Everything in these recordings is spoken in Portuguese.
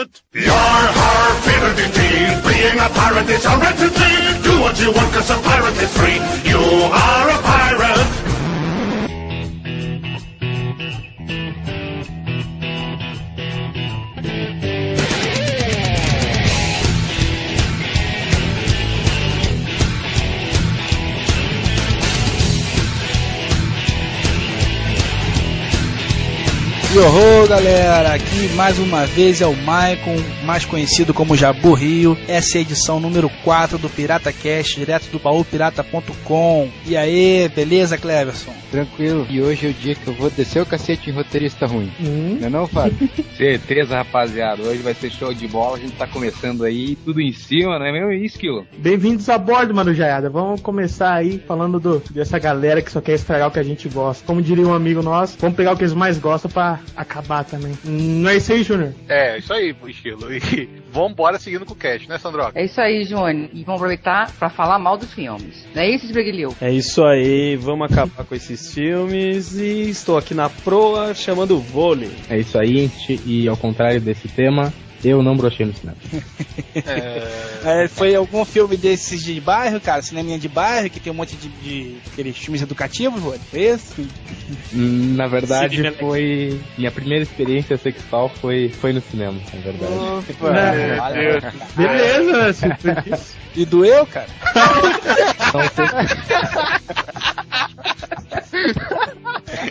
pirate. Yar, har, fiddle Being a pirate is a red Do what you want, cause a pirate is free. You are a pirate. Yoho, galera! Aqui mais uma vez é o Maicon, mais conhecido como Jabu Rio. Essa é a edição número 4 do Pirata Cast, direto do baúpirata.com. E aí, beleza, Cleverson? Tranquilo. E hoje é o dia que eu vou descer o cacete em roteirista ruim. Hum? Não é não, Fábio? Certeza, rapaziada. Hoje vai ser show de bola. A gente tá começando aí, tudo em cima, não é mesmo isso, Kilo? Bem-vindos a bordo, Mano Jaiada. Vamos começar aí falando do, dessa galera que só quer estragar o que a gente gosta. Como diria um amigo nosso, vamos pegar o que eles mais gostam pra acabar também. Não é isso aí, Júnior? É, isso aí, estilo. E vambora seguindo com o cast, né, Sandro? É isso aí, Júnior. E vamos aproveitar pra falar mal dos filmes. Não é isso, Esbreguilheu? É isso aí, vamos acabar com esses filmes e estou aqui na proa chamando o vôlei. É isso aí, e ao contrário desse tema, eu não brochei no cinema. É... é... foi algum filme desses de bairro, cara? Cineminha de bairro, que tem um monte de, de aqueles filmes educativos, Foi esse? Na verdade, foi. Minha primeira experiência sexual foi, foi no cinema, na verdade. Opa, é, Beleza, se E doeu, cara? Não sei.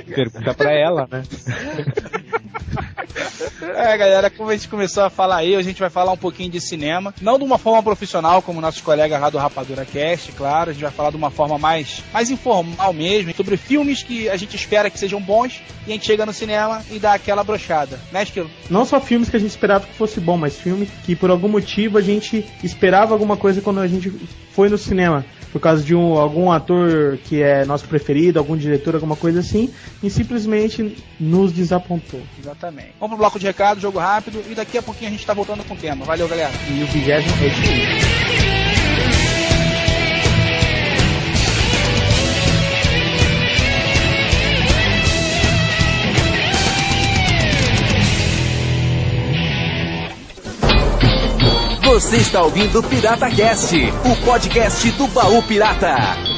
Pergunta pra ela, né? É, galera, como a gente começou a falar aí, a gente vai falar um pouquinho de cinema. Não de uma forma profissional, como nossos colegas lá do Rapadura Cast, claro. A gente vai falar de uma forma mais, mais informal mesmo, sobre filmes que a gente espera que sejam bons e a gente chega no cinema e dá aquela brochada, né, Esquilo? Não só filmes que a gente esperava que fosse bom, mas filmes que por algum motivo a gente esperava alguma coisa quando a gente foi no cinema por causa de um, algum ator que é nosso preferido, algum diretor, alguma coisa assim, e simplesmente nos desapontou. Exatamente. Vamos pro bloco de recado, jogo rápido, e daqui a pouquinho a gente tá voltando com o tema. Valeu, galera. E o vigésimo é isso Você está ouvindo Pirata Cast, o podcast do Baú Pirata.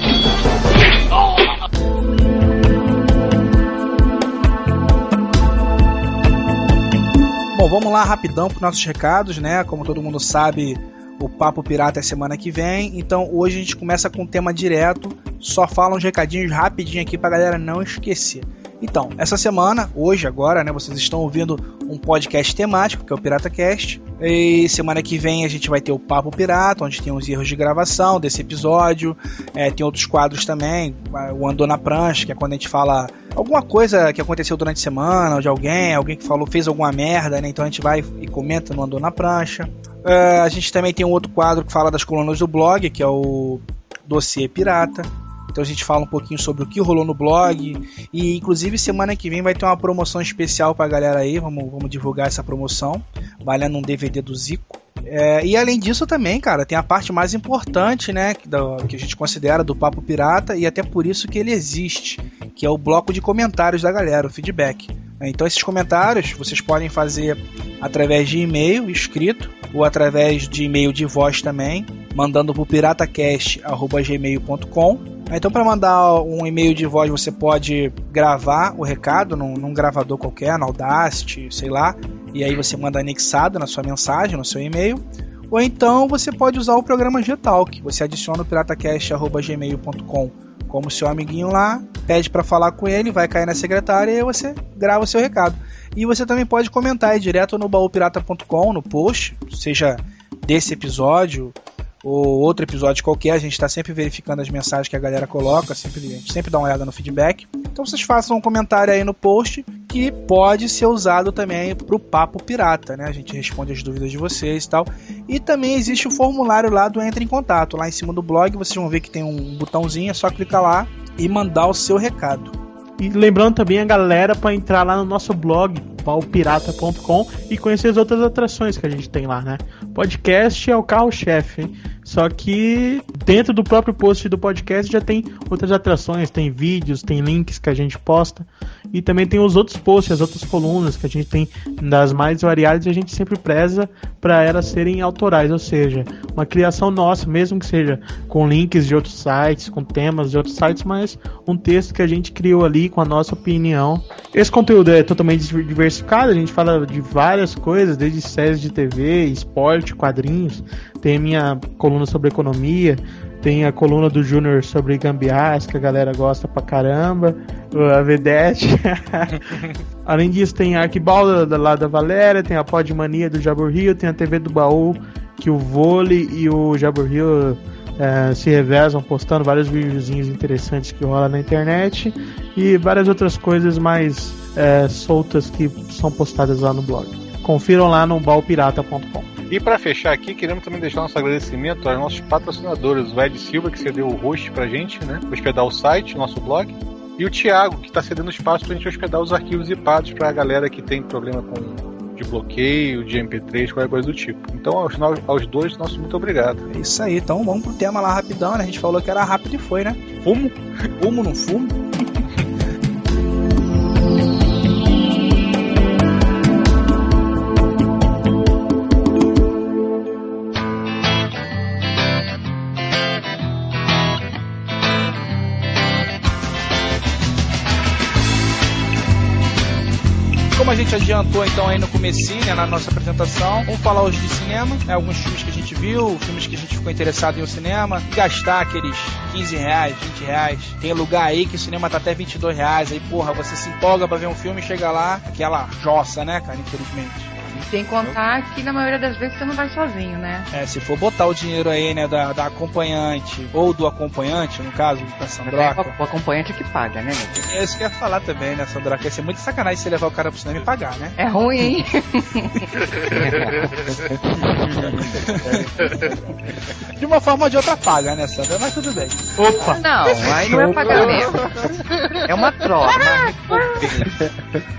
Bom, vamos lá rapidão para nossos recados, né? Como todo mundo sabe, o Papo Pirata é semana que vem. Então hoje a gente começa com um tema direto. Só fala uns recadinhos rapidinho aqui pra galera não esquecer. Então, essa semana, hoje, agora, né, vocês estão ouvindo um podcast temático, que é o Pirata Cast. E semana que vem a gente vai ter o Papo Pirata, onde tem os erros de gravação desse episódio. É, tem outros quadros também, o Andou na Prancha, que é quando a gente fala alguma coisa que aconteceu durante a semana, ou de alguém, alguém que falou, fez alguma merda, né? Então a gente vai e comenta no Andou na Prancha. É, a gente também tem um outro quadro que fala das colunas do blog, que é o Dossiê Pirata. Então a gente fala um pouquinho sobre o que rolou no blog. E inclusive semana que vem vai ter uma promoção especial pra galera aí. Vamos, vamos divulgar essa promoção. Valendo um DVD do Zico. É, e além disso também, cara, tem a parte mais importante, né, que, que a gente considera do Papo Pirata e até por isso que ele existe, que é o bloco de comentários da galera, o feedback. Então esses comentários vocês podem fazer através de e-mail escrito ou através de e-mail de voz também, mandando para o piratacast@gmail.com então, para mandar um e-mail de voz, você pode gravar o recado num, num, gravador qualquer, no Audacity, sei lá, e aí você manda anexado na sua mensagem, no seu e-mail. Ou então você pode usar o programa Gtalk. Você adiciona o piratacast.gmail.com como seu amiguinho lá, pede para falar com ele, vai cair na secretária e você grava o seu recado. E você também pode comentar aí direto no baúpirata.com, no post, seja desse episódio ou outro episódio qualquer, a gente está sempre verificando as mensagens que a galera coloca, sempre, a gente sempre dá uma olhada no feedback. Então vocês façam um comentário aí no post que pode ser usado também para o Papo Pirata, né? A gente responde as dúvidas de vocês e tal. E também existe o formulário lá do Entre em Contato. Lá em cima do blog vocês vão ver que tem um botãozinho, é só clicar lá e mandar o seu recado. E lembrando também a galera para entrar lá no nosso blog, paupirata.com e conhecer as outras atrações que a gente tem lá, né? Podcast é o carro-chefe? Só que dentro do próprio post do podcast já tem outras atrações, tem vídeos, tem links que a gente posta e também tem os outros posts, as outras colunas que a gente tem das mais variadas e a gente sempre preza para elas serem autorais, ou seja, uma criação nossa, mesmo que seja com links de outros sites, com temas de outros sites, mas um texto que a gente criou ali com a nossa opinião. Esse conteúdo é totalmente diversificado, a gente fala de várias coisas, desde séries de TV, esporte, quadrinhos, tem a minha coluna sobre economia, tem a coluna do Júnior sobre gambiarras, que a galera gosta pra caramba, a Vedete. Além disso, tem a Arquibalda lá da Valéria, tem a Podmania do Jabur Rio, tem a TV do Baú, que o Vôlei e o Jabur Rio é, se revezam postando vários videozinhos interessantes que rola na internet e várias outras coisas mais é, soltas que são postadas lá no blog. Confiram lá no balpirata.com. E para fechar aqui, queremos também deixar nosso agradecimento aos nossos patrocinadores, o Ed Silva, que cedeu o host pra gente, né? Hospedar o site, o nosso blog. E o Thiago, que está cedendo espaço pra gente hospedar os arquivos zipados pra galera que tem problema com de bloqueio, de MP3, qualquer coisa do tipo. Então, aos, aos dois, nosso muito obrigado. É isso aí, então vamos pro tema lá rapidão, né? A gente falou que era rápido e foi, né? Fumo? Fumo, não fumo? gente adiantou então aí no comecinho, né, na nossa apresentação, vamos falar hoje de cinema, né, alguns filmes que a gente viu, filmes que a gente ficou interessado em ao cinema, gastar aqueles 15 reais, 20 reais. Tem lugar aí que o cinema tá até 22 reais, aí porra, você se empolga pra ver um filme e chega lá, aquela jossa, né, cara, infelizmente. Sem contar que na maioria das vezes você não vai sozinho, né? É, se for botar o dinheiro aí, né, da, da acompanhante, ou do acompanhante, no caso, da Sandroca. É o acompanhante que paga, né, É isso que eu ia falar também, né, Sandroca? Ia ser muito sacanagem você levar o cara pro cinema e pagar, né? É ruim, hein? de uma forma ou de outra paga, né, Sandra? Mas tudo bem. Opa! Não, aí não é pagamento. É uma troca.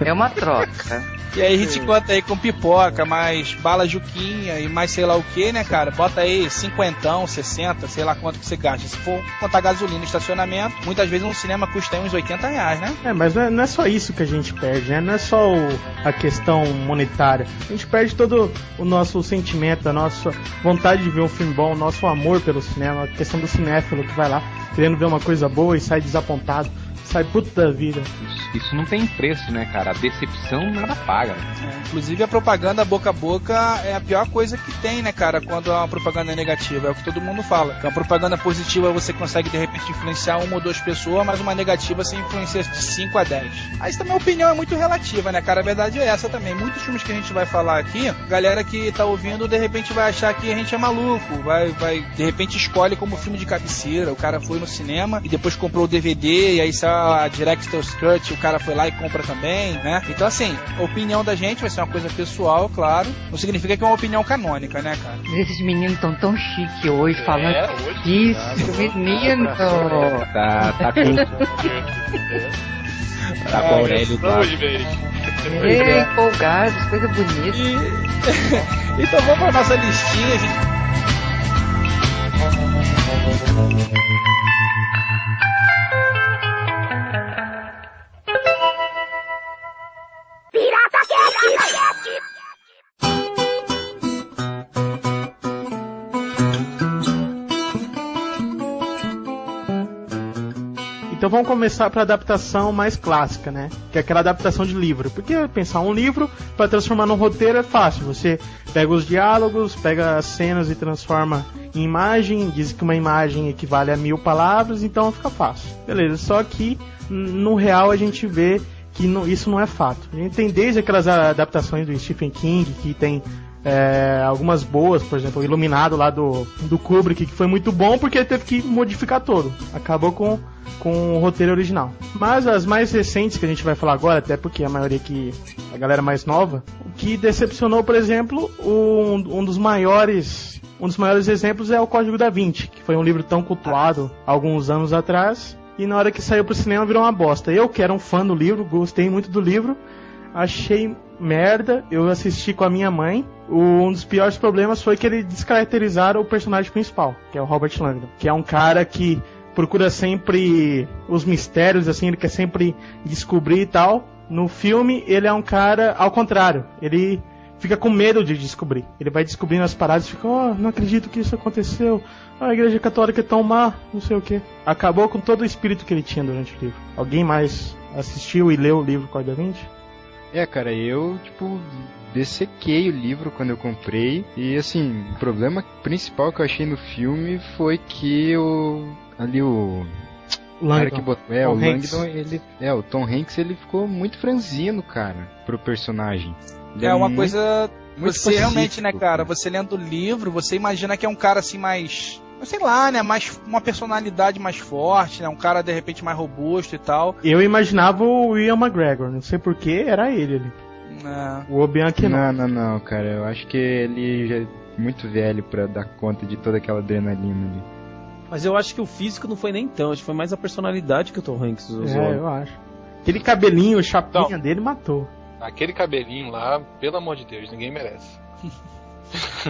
É uma troca. E aí a gente conta aí com pipoca, mais bala juquinha e mais sei lá o que, né, cara? Bota aí cinquentão, 60, sei lá quanto que você gasta. Se for contar gasolina estacionamento, muitas vezes um cinema custa uns 80 reais, né? É, mas não é, não é só isso que a gente perde, né? Não é só o, a questão monetária. A gente perde todo o nosso sentimento, a nossa vontade de ver um filme bom, o nosso amor pelo cinema, a questão do cinéfilo que vai lá querendo ver uma coisa boa e sai desapontado sai puta da vida. Isso, isso, não tem preço, né, cara? A decepção nada paga. É, inclusive a propaganda boca a boca é a pior coisa que tem, né, cara? Quando a propaganda é negativa. É o que todo mundo fala. Que a propaganda positiva você consegue de repente influenciar uma ou duas pessoas, mas uma negativa você influencia de 5 a 10. Aí também a opinião é muito relativa, né, cara? A verdade é essa também. Muitos filmes que a gente vai falar aqui, galera que tá ouvindo de repente vai achar que a gente é maluco. Vai, vai de repente escolhe como filme de cabeceira. O cara foi no cinema e depois comprou o DVD e aí sai a Director's Cut, o cara foi lá e compra também, né? Então, assim, a opinião da gente vai ser uma coisa pessoal, claro. Não significa que é uma opinião canônica, né, cara? Esses meninos estão tão chique hoje, falando é, hoje, isso, tá, menino! Tá, tá com... tá com o Aurélio do Ei, empolgados, coisa bonita. E... então vamos pra nossa listinha, gente. Então vamos começar para adaptação mais clássica, né? Que é aquela adaptação de livro. Porque pensar um livro para transformar num roteiro é fácil. Você pega os diálogos, pega as cenas e transforma em imagem, diz que uma imagem equivale a mil palavras, então fica fácil. Beleza, só que no real a gente vê que não, isso não é fato. A gente tem desde aquelas adaptações do Stephen King, que tem é, algumas boas, por exemplo, o Iluminado lá do, do Kubrick, que foi muito bom porque ele teve que modificar todo. Acabou com com o roteiro original. Mas as mais recentes que a gente vai falar agora, até porque a maioria que a galera mais nova, o que decepcionou, por exemplo, um, um dos maiores um dos maiores exemplos é o Código da Vinci, que foi um livro tão cultuado alguns anos atrás e na hora que saiu pro cinema virou uma bosta. Eu que era um fã do livro, gostei muito do livro, achei merda. Eu assisti com a minha mãe. O- um dos piores problemas foi que ele descaracterizaram o personagem principal, que é o Robert Langdon, que é um cara que procura sempre os mistérios, assim, ele quer sempre descobrir e tal. No filme, ele é um cara ao contrário. Ele fica com medo de descobrir. Ele vai descobrindo as paradas e fica, oh, não acredito que isso aconteceu. Ah, a igreja católica é tão má, não sei o que. Acabou com todo o espírito que ele tinha durante o livro. Alguém mais assistiu e leu o livro Código da Vinci? É, cara, eu, tipo, dessequei o livro quando eu comprei. E, assim, o problema principal que eu achei no filme foi que o. Ali o. o cara que botou, é, Tom o Hanks. Langdon, ele. É, o Tom Hanks, ele ficou muito franzino, cara, pro personagem. Ele É uma muito- coisa. muito Você realmente, né, cara? Você lendo o livro, você imagina que é um cara assim mais. Sei lá, né? Mais, uma personalidade mais forte, né? Um cara de repente mais robusto e tal. Eu imaginava o Ian McGregor, não sei porquê, era ele ali. É. O Obi-Wan Kenobi. Não, não, não, cara. Eu acho que ele já é muito velho pra dar conta de toda aquela adrenalina ali. Mas eu acho que o físico não foi nem tão, acho que foi mais a personalidade que o Tom Hanks usou. É, eu acho. Aquele cabelinho, chapinha dele matou. Aquele cabelinho lá, pelo amor de Deus, ninguém merece.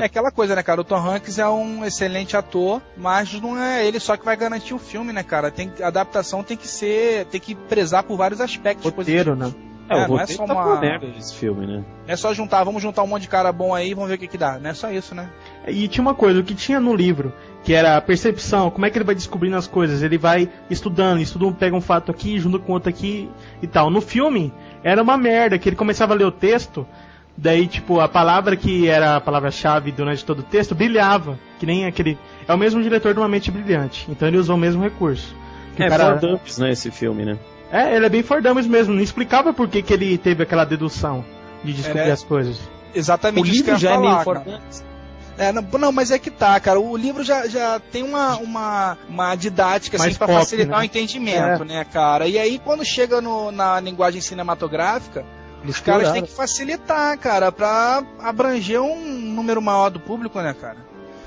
É aquela coisa, né, cara? O Tom Hanks é um excelente ator, mas não é ele só que vai garantir o filme, né, cara? Tem, a adaptação tem que ser. tem que prezar por vários aspectos. Roteiro, né? É, É, o não é só tá uma- merda desse filme, né? Não é só juntar, vamos juntar um monte de cara bom aí e vamos ver o que que dá. Não é só isso, né? E tinha uma coisa, o que tinha no livro, que era a percepção, como é que ele vai descobrindo as coisas? Ele vai estudando, estuda um, pega um fato aqui, junta com outro aqui e tal. No filme, era uma merda, que ele começava a ler o texto, daí, tipo, a palavra que era a palavra-chave durante todo o texto brilhava, que nem aquele... É o mesmo diretor de Uma Mente Brilhante, então ele usou o mesmo recurso. Que É, cara- For Dummies, né, esse filme, né? É, ele é bem Fordames mesmo, não explicava por que, que ele teve aquela dedução de descobrir É. as coisas. Exatamente O isso que eu livro ia já é meio falar, For. Dummies. É, não, não, mas é que tá, cara. O livro já, já tem uma, uma, uma didática assim, Mais pop, facilitar né? o entendimento, né, cara? E aí, quando chega no- na linguagem cinematográfica, os caras têm que facilitar, cara, pra abranger um número maior do público, né, cara?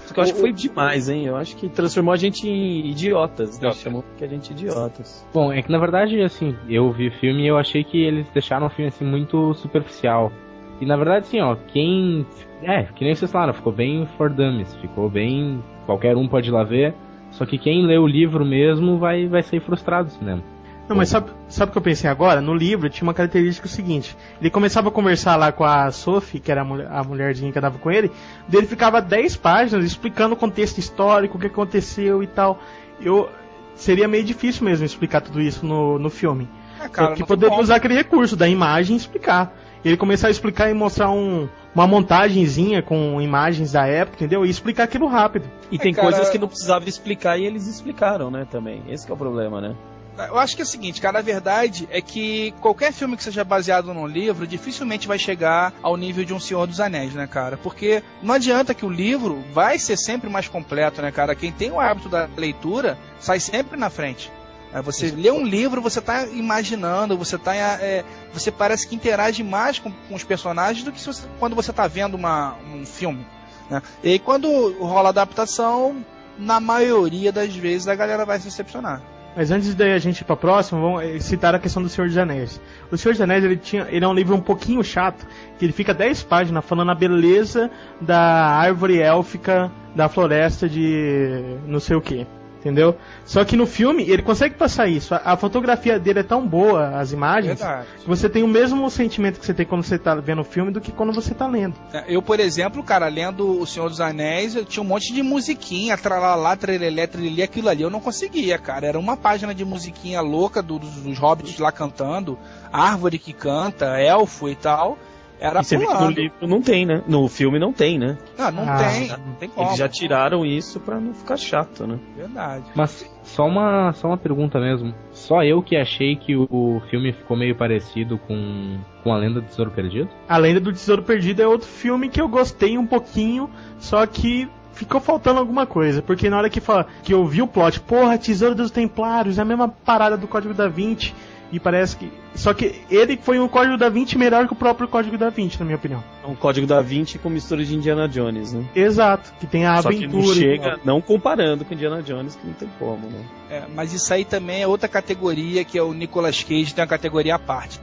Só que eu acho que foi demais, hein? Eu acho que transformou a gente em idiotas, né? Chamou que a gente idiotas. Bom, é que na verdade, assim, eu vi o filme e eu achei que eles deixaram o filme assim muito superficial. E na verdade, assim, ó, quem. É, que nem vocês falaram, ficou bem for dummies, ficou bem. Qualquer um pode ir lá ver. Só que quem lê o livro mesmo vai, vai sair frustrado do cinema. Não, mas sabe, sabe o que eu pensei agora? No livro tinha uma característica seguinte: ele começava a conversar lá com a Sophie, que era a, mulher, a mulherzinha que andava com ele, dele ficava 10 páginas explicando o contexto histórico, o que aconteceu e tal. Eu seria meio difícil mesmo explicar tudo isso no, no filme. É, cara, Só que poderia usar aquele recurso da imagem e explicar. Ele começar a explicar e mostrar um, uma montagenzinha com imagens da época, entendeu? E explicar aquilo rápido. E tem cara- coisas que não precisava explicar e eles explicaram, né, também. Esse que é o problema, né? Eu acho que é o seguinte, cara, a verdade é que qualquer filme que seja baseado num livro dificilmente vai chegar ao nível de um Senhor dos Anéis, né, cara? Porque não adianta que o livro vai ser sempre mais completo, né, cara? Quem tem o hábito da leitura sai sempre na frente. É, você lê um livro, você tá imaginando, você tá. é, você parece que interage mais com, com os personagens do que você- quando você tá vendo uma, um filme. Né? E quando rola adaptação, na maioria das vezes a galera vai se decepcionar. Mas antes da gente ir pra próxima, vamos eh, citar a questão do Senhor dos Anéis. O Senhor dos Anéis, ele, tinha, ele é um livro um pouquinho chato, que ele fica 10 páginas falando a beleza da árvore élfica da floresta de não sei o que. Entendeu? Só que no filme ele consegue passar isso. A, a fotografia dele é tão boa, as imagens, Verdade. que você tem o mesmo sentimento que você tem quando você tá vendo o filme do que quando você tá lendo. É, Eu, por exemplo, cara, lendo O Senhor dos Anéis, eu tinha um monte de musiquinha, tralalá, trelelé, trilelê, aquilo ali eu não conseguia, cara. Era uma página de musiquinha louca do- dos, dos hobbits lá cantando, árvore que canta, elfo e tal. Era e você vê que no livro não tem, né? No filme não tem, né? Não, não Ah, tem, não tem como. Eles já tiraram isso pra não ficar chato, né? Verdade. Mas só uma, só uma pergunta mesmo. Só eu que achei que o, o filme ficou meio parecido com, com a Lenda do Tesouro Perdido? A Lenda do Tesouro Perdido é outro filme que eu gostei um pouquinho, só que ficou faltando alguma coisa. Porque na hora que, fala, que eu vi o plot, porra, Tesouro dos Templários, é a mesma parada do Código da Vinci. E parece que. Só que ele foi um Código da Vinci melhor que o próprio Código da Vinci, na minha opinião. É um código da Vinci com mistura de Indiana Jones, né? Exato, que tem a Só que aventura. não e chega, não comparando com Indiana Jones, que não tem como, né? É, mas isso aí também é outra categoria, que é o Nicolas Cage, tem uma categoria à parte.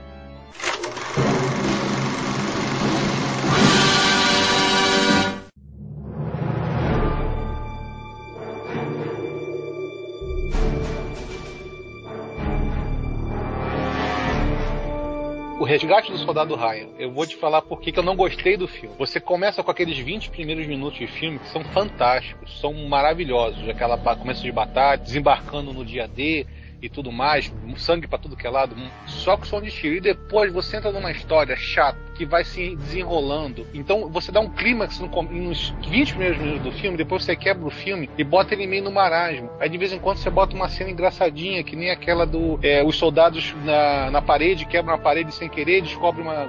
Resgate do soldado Ryan. Eu vou te falar por que eu não gostei do filme. Você começa com aqueles 20 primeiros minutos de filme que são fantásticos, são maravilhosos. Aquela começo de batalha, desembarcando no dia D e tudo mais, sangue pra tudo que é lado, só com som de tiro. E depois você entra numa história chata que vai se desenrolando. Então você dá um clímax no nos 20 primeiros minutos do filme, depois você quebra o filme e bota ele meio no marasmo. Aí de vez em quando você bota uma cena engraçadinha, que nem aquela do é, os soldados na, na parede, quebram a parede sem querer, descobrem uma.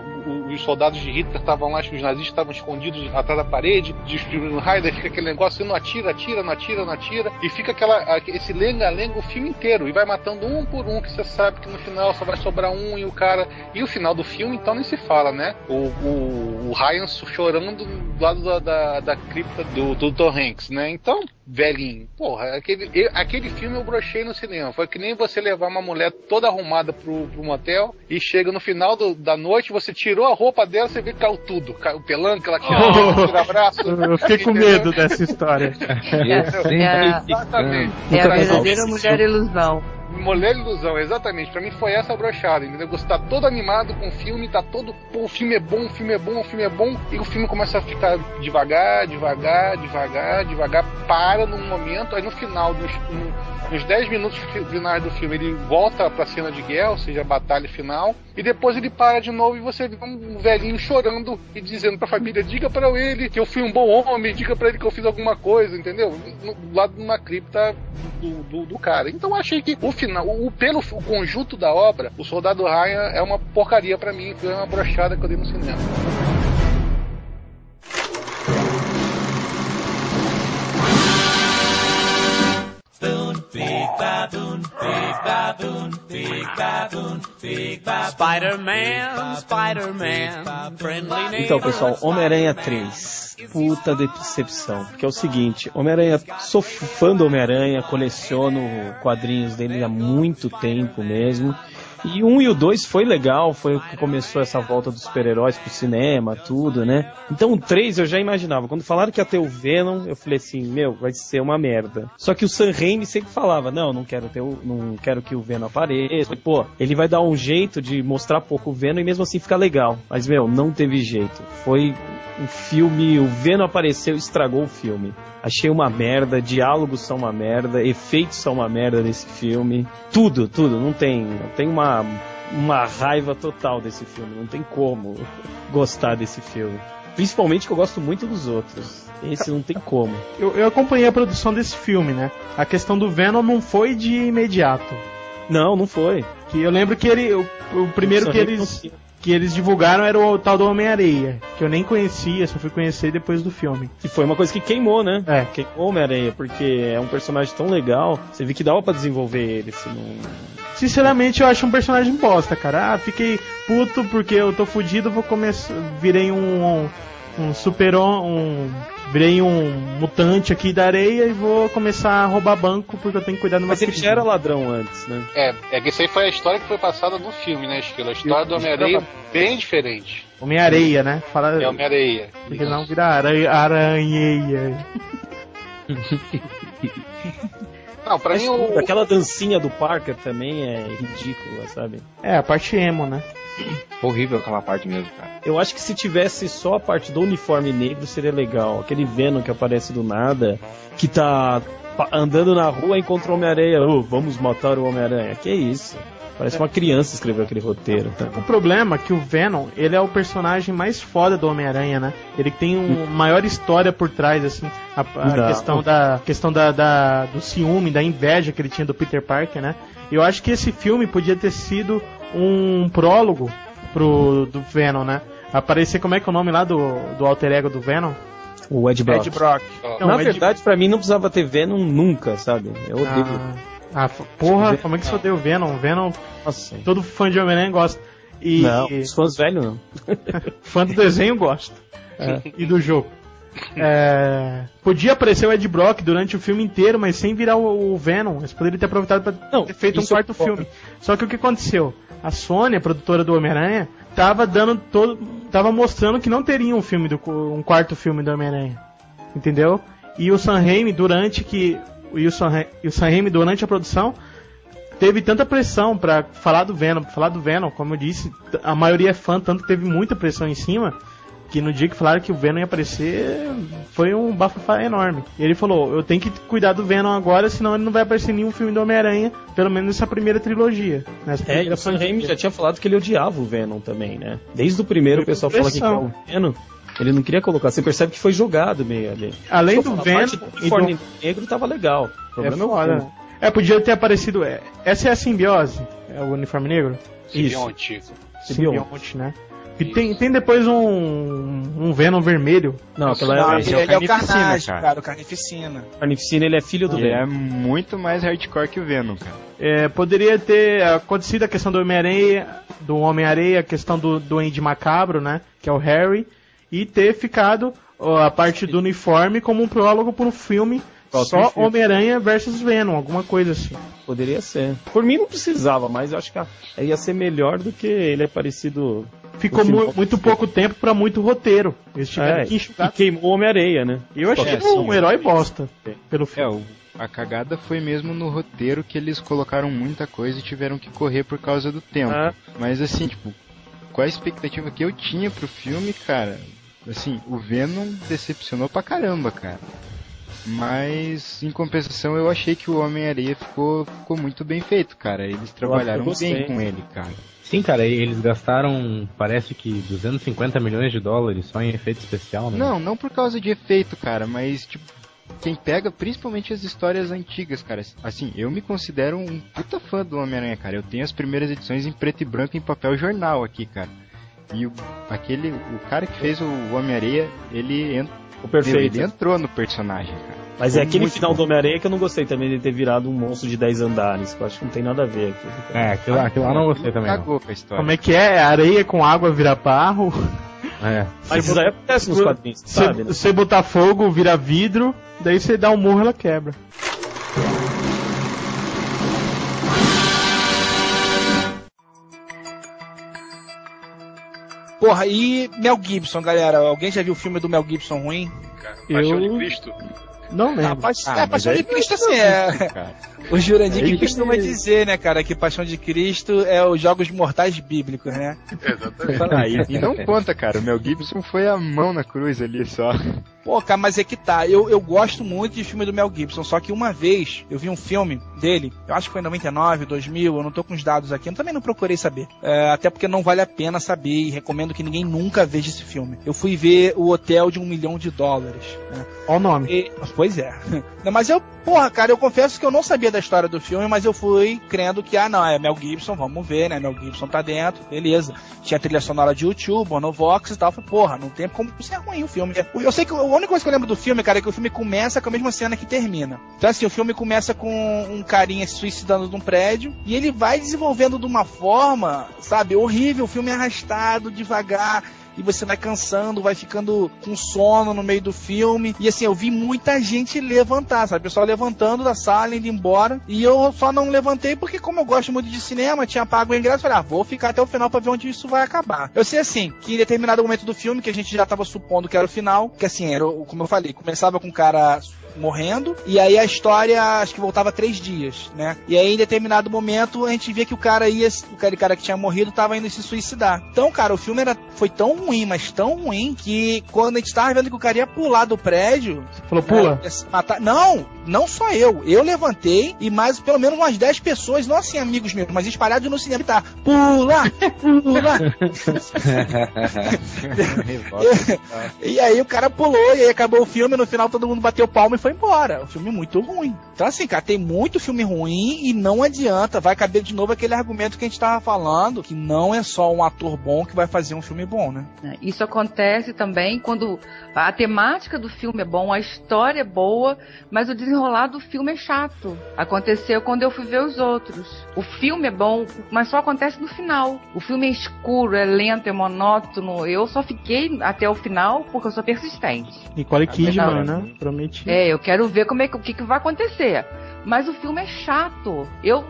os soldados de Hitler estavam lá, os nazistas estavam escondidos atrás da parede, destruindo o raio, fica aquele negócio, você não atira, atira, não atira, não atira, e fica aquela, esse lenga-lenga o filme inteiro, e vai matando um por um, que você sabe que no final só vai sobrar um e o cara. E o final do filme, então nem se fala, né? O, o, o Ryan chorando do lado da, da, da cripta do, do Tom Hanks, né? Então, velhinho, porra, aquele, eu- aquele filme eu brochei no cinema. Foi que nem você levar uma mulher toda arrumada pro, pro motel e chega no final do- da noite, você tirou a roupa dela, você vê que caiu tudo. Caiu pelanca, ela tirou, tira abraço. Eu fiquei com medo dessa história. É a, Exatamente. é a verdadeira mulher ilusão. Mulher Ilusão, exatamente. Pra mim foi essa brochada, entendeu? Você tá todo animado com o filme, tá todo. Pô, o filme é bom, o filme é bom, o filme é bom. E o filme começa a ficar devagar, devagar, devagar, devagar, para num momento, aí no final, no- nos 10 minutos finais do filme, ele volta pra cena de guerra, ou seja, a batalha final, e depois ele para de novo e você vê um velhinho chorando e dizendo pra família: diga pra ele que eu fui um bom homem, diga pra ele que eu fiz alguma coisa, entendeu? Lado de cripta do, do, do cara. Então eu achei que o final, o, pelo o conjunto da obra, o Soldado Ryan é uma porcaria pra mim, foi uma brochada que eu dei no cinema. Spider-Man, Spider-Man, Então, pessoal, Homem-Aranha 3. Puta decepção. Porque é o seguinte, Homem-Aranha, sou fã do Homem-Aranha, coleciono quadrinhos dele há muito tempo mesmo. E um e o dois foi legal, foi o que começou essa volta dos super-heróis pro cinema, tudo, né? Então o 3 eu já imaginava. Quando falaram que ia ter o Venom, eu falei assim, meu, vai ser uma merda. Só que o Sam Raimi sempre falava, não, não quero ter o, não quero que o Venom apareça. Pô, ele vai dar um jeito de mostrar pouco o Venom e mesmo assim ficar legal. Mas, meu, não teve jeito. Foi um filme, o Venom apareceu e estragou o filme. Achei uma merda, diálogos são uma merda, efeitos são uma merda nesse filme. Tudo, tudo, não tem, tem uma uma raiva total desse filme, não tem como gostar desse filme. Principalmente que eu gosto muito dos outros. Esse não tem como. Eu, eu acompanhei a produção desse filme, né? A questão do Venom não foi de imediato. Não, não foi. Que eu lembro que ele. O, o primeiro que eles. Que eles divulgaram era o tal do Homem-Areia, que eu nem conhecia, só fui conhecer depois do filme. E foi uma coisa que queimou, né? É. Queimou Homem-Aranha, porque é um personagem tão legal. Você viu que dava pra desenvolver ele, se não. Sinceramente, eu acho um personagem bosta, cara. Ah, fiquei puto porque eu tô fudido, vou começar. Virei um. um super um virei um mutante aqui da areia e vou começar a roubar banco porque eu tenho que cuidar do Mas ele já era ladrão antes, né? É, é que isso aí foi a história que foi passada no filme, né, Esquilo? A história do Homem-Areia bem diferente. Homem-Areia, né? Fala. É Homem-Areia. Porque não vira aranha, aranheia. Não, pra mim o. Aquela dancinha do Parker também é ridícula, sabe? É, a parte emo, né? Horrível aquela parte mesmo, cara. Eu acho que se tivesse só a parte do uniforme negro seria legal. Aquele Venom que aparece do nada, que tá andando na rua e encontra o Homem-Aranha. Oh, vamos matar o Homem-Aranha. Que isso? Parece uma criança escreveu aquele roteiro. Tá? O problema é que o Venom, ele é o personagem mais foda do Homem-Aranha, né? Ele tem uma maior história por trás, assim. A, a questão, da, questão da, da- do ciúme, da inveja que ele tinha do Peter Parker, né? Eu acho que esse filme podia ter sido um prólogo pro, do Venom, né? Aparecer, como é que é o nome lá do, do alter ego do Venom? O Ed Brock. Ed Brock. Não, Na Ed- verdade, pra mim não precisava ter Venom nunca, sabe? Eu odeio. Ah, f- porra, como é que você odeia o Venom? O Venom, Nossa. todo fã de Homem-Aranha gosta. E Não, os fãs velhos não. fã do desenho gosta. É. E do jogo. É, podia aparecer o Ed Brock durante o filme inteiro, mas sem virar o, Venom. Eles poderiam ter aproveitado para ter feito um eu quarto concordo. filme. Só que o que aconteceu? A Sony, a produtora do Homem-Aranha, tava dando todo. tava mostrando que não teria um filme do, um quarto filme do Homem-Aranha. Entendeu? E o Sam Raimi, durante que. E o Sam, Raimi, durante a produção, teve tanta pressão pra falar do Venom, falar do Venom, como eu disse, a maioria é fã, tanto que teve muita pressão em cima, que no dia que falaram que o Venom ia aparecer, foi um bafafá enorme. E ele falou, eu tenho que cuidar do Venom agora, senão ele não vai aparecer em nenhum filme do Homem-Aranha, pelo menos nessa primeira trilogia. Nessa É, e o Sam. Raimi já tinha falado que ele odiava o Venom também, né? Desde o primeiro o pessoal fala que Pressão. o Venom. Ele não queria colocar, você percebe que foi jogado meio ali. Além do a Venom parte do do- uniforme negro tava legal. O É problema é, o foda. filme. É, podia ter aparecido. É, essa é a simbiose? É o uniforme negro? Simbionte. Simbionte, né? E tem, tem depois um, um Venom vermelho. Não, aquela Não, é, ele, é o ele é o Carnificina, Carnage, cara. cara. o Carnificina. Carnificina, ele é filho do Ele Venom. é muito mais hardcore que o Venom, cara. É, poderia ter acontecido a questão do Homem-Aranha, do Homem-Areia, a questão do Duende Macabro, né? Que é o Harry. E ter ficado ó, a parte do uniforme como um prólogo para um filme só. Homem-Aranha versus Venom, alguma coisa assim. Poderia ser. Por mim não precisava, mas eu acho que ia ser melhor do que ele é parecido. Ficou mu- muito pouco tempo para muito roteiro. Eles tiveram É, que e enxugar. queimou o Homem-Areia, né? E eu achei É, sim, um é. herói bosta pelo É, filme. o, a cagada foi mesmo no roteiro que eles colocaram muita coisa e tiveram que correr por causa do tempo. Ah. Mas assim, tipo, qual a expectativa que eu tinha pro filme, cara? Assim, o Venom decepcionou pra caramba, cara. Mas, em compensação, eu achei que o Homem-Areia ficou, ficou muito bem feito, cara. Eles trabalharam bem com ele, cara. Sim, cara, eles gastaram, parece que 250 milhões de dólares só em efeito especial, né? Não, não por causa de efeito, cara, mas tipo, quem pega principalmente as histórias antigas, cara. Assim, eu me considero um puta fã do Homem-Aranha, cara. Eu tenho as primeiras edições em preto e branco em papel jornal aqui, cara. E o, aquele, o cara que fez o Homem-Aranha, ele, ent, O perfeito. ele entrou no personagem, cara. Mas é Ficou aquele final bom. do Homem-Aranha que eu não gostei também de ter virado um monstro de 10 andares. que Eu acho que não tem nada a ver aqui. É, aquilo, aquilo lá eu não gostei também. Cagou com a história. Como é que é? Areia com água vira barro. É. Mas isso aí acontece nos quadrinhos, Você sabe? né? você botar fogo, vira vidro, daí você dá um murro ela quebra. Porra, e Mel Gibson, galera? Alguém já viu o filme do Mel Gibson ruim? Paixão Eu- de Cristo. Não lembro. A paixão, Ah, é, Paixão aí de Cristo, assim, é. O Jurandir que Ele- costuma dizer, né, cara, que Paixão de Cristo é os jogos mortais bíblicos, né? Exatamente. Ah, e, e não conta, cara. O Mel Gibson foi a mão na cruz ali só. Pô, cara, mas é que tá. Eu, eu gosto muito de filme do Mel Gibson, só que uma vez eu vi um filme dele, eu acho que foi em 99, 2000, eu não tô com os dados aqui, eu também não procurei saber. É, até porque não vale a pena saber e recomendo que ninguém nunca veja esse filme. Eu fui ver o Hotel de um Milhão de Dólares. Né? Olha o nome. E- pois é. Não, Mas eu, porra, cara, eu confesso que eu não sabia da história do filme, mas eu fui crendo que, ah, não, é Mel Gibson, vamos ver, né? Mel Gibson tá dentro, beleza. Tinha trilha sonora de YouTube, Bonovox e tal. Eu Falei, porra, não tem como ser ruim o filme. Eu sei que a única coisa que eu lembro do filme, cara, é que o filme começa com a mesma cena que termina. Então, assim, o filme começa com um carinha se suicidando num prédio e ele vai desenvolvendo de uma forma, sabe, horrível. O filme é arrastado, devagar e você vai cansando, vai ficando com sono no meio do filme. E assim, eu vi muita gente levantar, sabe? O pessoal levantando da sala, indo embora. E eu só não levantei porque, como eu gosto muito de cinema, tinha pago o ingresso. Falei, ah, vou ficar até o final pra ver onde isso vai acabar. Eu sei assim, que em determinado momento do filme, que a gente já tava supondo que era o final, que assim, era, como eu falei, começava com o cara morrendo, e aí a história acho que voltava três dias, né? E aí em determinado momento a gente via que o cara ia, o cara, o cara que tinha morrido tava indo se suicidar. Então, cara, o filme era, foi tão ruim, mas tão ruim, que quando a gente tava vendo que o cara ia pular do prédio. Falou, pula. ia se matar- Não, não só eu. Eu levantei e mais pelo menos umas 10 pessoas, não assim amigos meus, mas espalhados no cinema, tá? Pula! Pula! E aí o cara pulou, e aí acabou o filme, no final todo mundo bateu palma e foi embora. O filme é muito ruim. Então assim, cara, tem muito filme ruim e não adianta, vai caber de novo aquele argumento que a gente tava falando, que não é só um ator bom que vai fazer um filme bom, né? É, Isso acontece também quando a temática do filme é bom, a história é boa, mas o desenrolar do filme é chato. Aconteceu quando eu fui ver os outros. O filme é bom, mas só acontece no final. O filme é escuro, é lento, é monótono. Eu só fiquei até o final porque eu sou persistente. Nicole Kidman, Tá. né? Prometi. É, Eu quero ver como é que, o que, que vai acontecer. Mas o filme é chato. Eu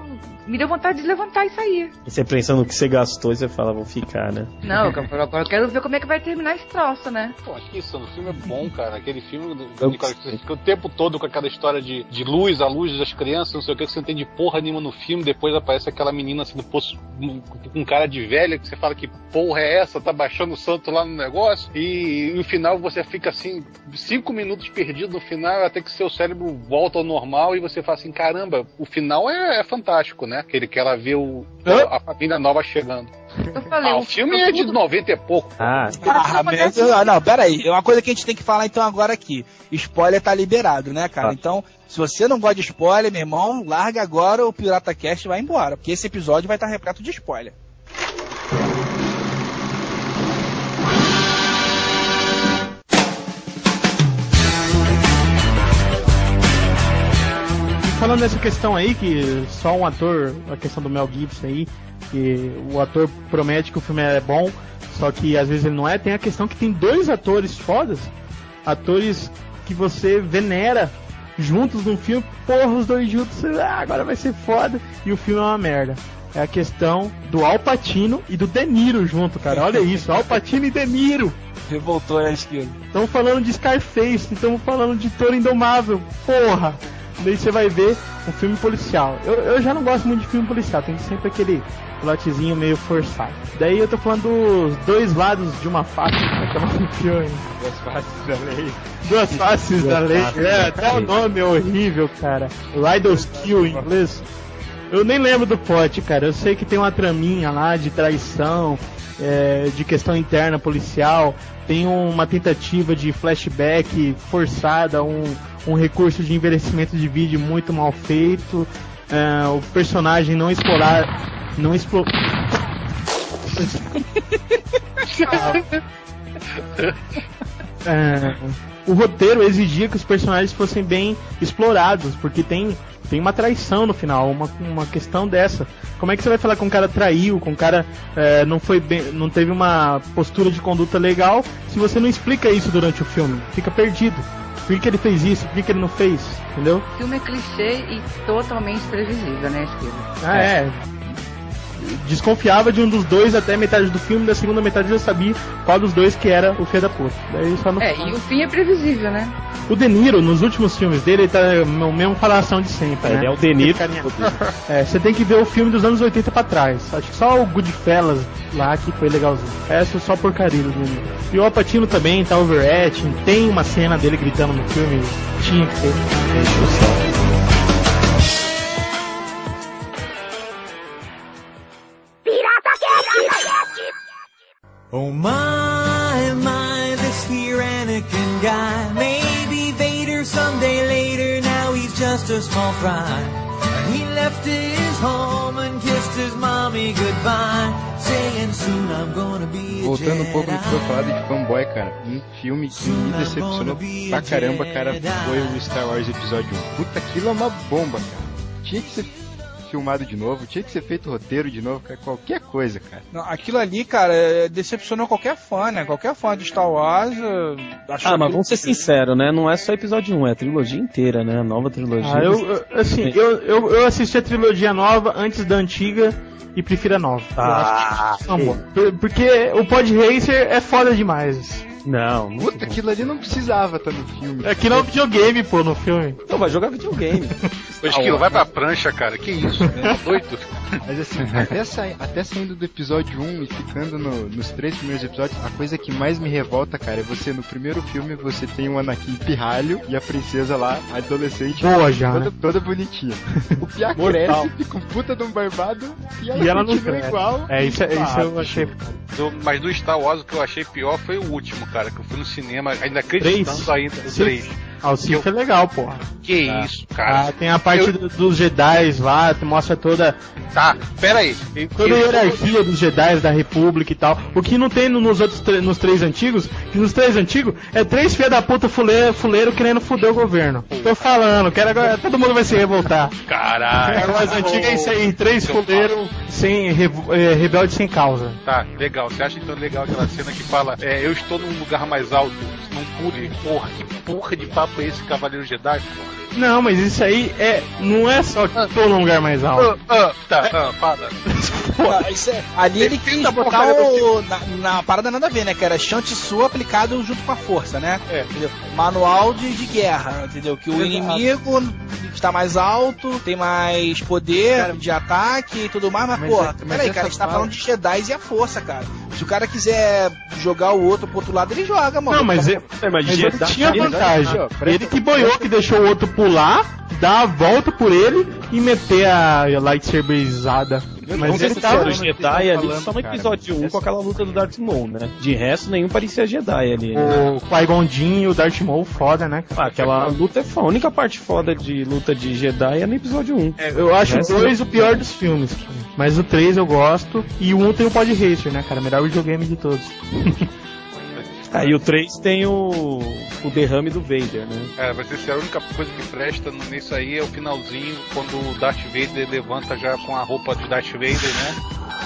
me deu vontade de levantar e sair. E você pensando no que você gastou e você fala, vou ficar, né? Não, eu, agora eu quero ver como é que vai terminar esse troço, né? Pô, acho que isso, o filme é bom, cara. Aquele filme do, Cage, fica o tempo todo com aquela história de, de luz, a luz das crianças, não sei o que, que você não tem de porra nenhuma no filme. Depois aparece aquela menina assim no poço, com um cara de velha, que você fala que porra é essa? Tá baixando o santo lá no negócio. E, e no final você fica assim, cinco minutos perdido no final, até que seu cérebro volta ao normal e você fala assim: caramba, o final é, é fantástico, né? Aquele que ela vê o, a, a família nova chegando. Falei, Ah, o filme é de 90 e pouco. Ah, Ah, mas, ah, não, pera aí. É uma coisa que a gente tem que falar então agora aqui. Spoiler tá liberado, né, cara? Ah. Então, se você não gosta de spoiler, meu irmão, larga agora o Pirata Cast e vai embora. Porque esse episódio vai estar repleto de spoiler. Falando nessa questão aí, que só um ator, a questão do Mel Gibson aí, que o ator promete que o filme é bom, só que às vezes ele não é, tem a questão que tem dois atores fodas, atores que você venera juntos num filme, porra, os dois juntos, ah, agora vai ser foda, e o filme é uma merda. É a questão do Al Pacino e do De Niro junto, cara. Olha isso, Al Pacino e De Niro. Revoltou à esquerda. Estamos falando de Scarface, estamos falando de Toro Indomável, porra! Daí você vai ver um filme policial. Eu, eu já não gosto muito de filme policial, tem sempre aquele plotzinho meio forçado. Daí eu tô falando dos dois lados de uma face, que é do filme? Duas faces da lei. Duas faces da lei. É, até o nome é horrível, cara. Riddle's Kill em inglês. Eu nem lembro do pote, cara. Eu sei que tem uma traminha lá de traição, é, de questão interna policial. Tem uma tentativa de flashback forçada, um, um recurso de envelhecimento de vídeo muito mal feito. é, o personagem não explorar. Não explorar. É, o roteiro exigia que os personagens fossem bem explorados, porque tem, tem uma traição no final, uma, uma questão dessa. Como é que você vai falar que um cara traiu, com um cara é, não foi bem, não teve uma postura de conduta legal, se você não explica isso durante o filme? Fica perdido. Por que, ele fez isso? Por que, que ele não fez? Entendeu? O filme é clichê e totalmente previsível, né, esquerda? Ah, é. Desconfiava de um dos dois até metade do filme, da segunda metade eu sabia qual dos dois que era o filho da puta. Daí só no É, e o fim é previsível, né? O De Niro, nos últimos filmes dele, ele tá no mesmo falação de sempre, né? Ele é o De Niro. É, você tem que ver o filme dos anos 80 pra trás. Acho que só o Goodfellas lá que foi legalzinho. Essa é só porcaria do De Niro. E o Alpatino também tá overacting. Tem uma cena dele gritando no filme. Tinha que ter. Oh my, my, this here Anakin guy. Maybe Vader someday later, now he's just a small fry. He left his home and kissed his mommy goodbye, saying soon I'm gonna be a Voltando um pouco no que Jedi. falado de fanboy, cara, um filme que me decepcionou pra caramba, cara, foi o Star Wars Episódio 1. Puta, aquilo é uma bomba, cara. Tinha que ser filmado de novo, tinha que ser feito roteiro de novo, cara, qualquer coisa, cara. Não, aquilo ali, cara, é, decepcionou qualquer fã, né? Qualquer fã de Star Wars. é, Ah, mas vamos ser sinceros, né? Não é só episódio 1, é a trilogia inteira, né? A nova trilogia. Ah, eu, eu- assim, eu, eu, eu assisti a trilogia nova antes da antiga e prefiro a nova. Eu Ah, acho que- amor. Por- Porque o Pod Racer é foda demais. Não, não. Puta, aquilo ali não precisava estar no filme. Aqui não é um videogame, pô, no filme. Então vai jogar videogame. Ô, Esquilo, vai pra prancha, cara. Que isso? Tá doido? Mas assim, até, sai- até saindo do episódio 1 e ficando no- nos três primeiros episódios, a coisa que mais me revolta, cara, é você no primeiro filme você tem o Anakin pirralho e a princesa lá, adolescente, Boa já, toda, né? toda bonitinha. O Pia cresce, fica um puta de um barbado e ela, E ela não cresce. igual. É, isso, é- isso eu Ah, achei. Do- mas do Star Wars, o que eu achei pior foi o último, cara. Que eu fui no cinema, ainda acreditando Três? ainda. 3. Ah, o Sith é legal, porra. Que isso, cara. Ah, tem a parte Eu- do- dos Jedi lá, que mostra toda, Tá, pera aí. toda a Eu- hierarquia dos Jedi da República e tal. O que não tem no- nos outros nos três antigos, que nos três antigos é três filha da puta fuleiro, fuleiro querendo foder o governo. Tô falando, quero agora, todo mundo vai se revoltar. Caralho. As antigas é isso aí, três fuleiros sem revo- é, rebelde sem causa. Tá, legal. Você acha então legal aquela cena que fala, é, eu estou num lugar mais alto, num puto. Porra, que porra de papo é esse, Cavaleiro Jedi? porra? Não, mas isso aí é, não é só que tô num lugar mais alto. Ah, ah, tá, ah, para. Ah, isso é- ali ele quis Tenta botar o, na, na parada nada a ver, né? Que era Shantisu aplicado junto com a força, né? É. Entendeu? Manual de, de guerra, entendeu? Que o Exato. inimigo está mais alto, tem mais poder de ataque e tudo mais, mas, Mas porra, é- mas peraí, cara, a gente tá fala- falando de Jedi e a força, cara. Se o cara quiser jogar o outro pro outro lado, ele joga, mano. Não, mas, ele, É, mas mas ele tinha ele- vantagem. Ó, presta Ele que boiou, que deixou o outro pular, dar a volta por ele e meter a lightsaberizada. Mas ele ser tava. sinceros, Jedi ali falando, só no cara. episódio 1 com aquela luta do Darth Maul, né? De resto, nenhum parecia Jedi ali. Né? O Qui-Gon e o Darth Maul, foda, né? Ah, aquela luta é foda. A única parte foda de luta de Jedi é no episódio 1. É, eu acho o Essa- 2 o pior dos filmes. Mas o 3 eu gosto. E o 1 tem o Pod Racer, né, cara? Melhor videogame de todos. Ah, e o 3 tem o, o derrame do Vader, né? Cara, vai ser a única coisa que presta nisso aí é o finalzinho, quando o Darth Vader levanta já com a roupa de Darth Vader, né?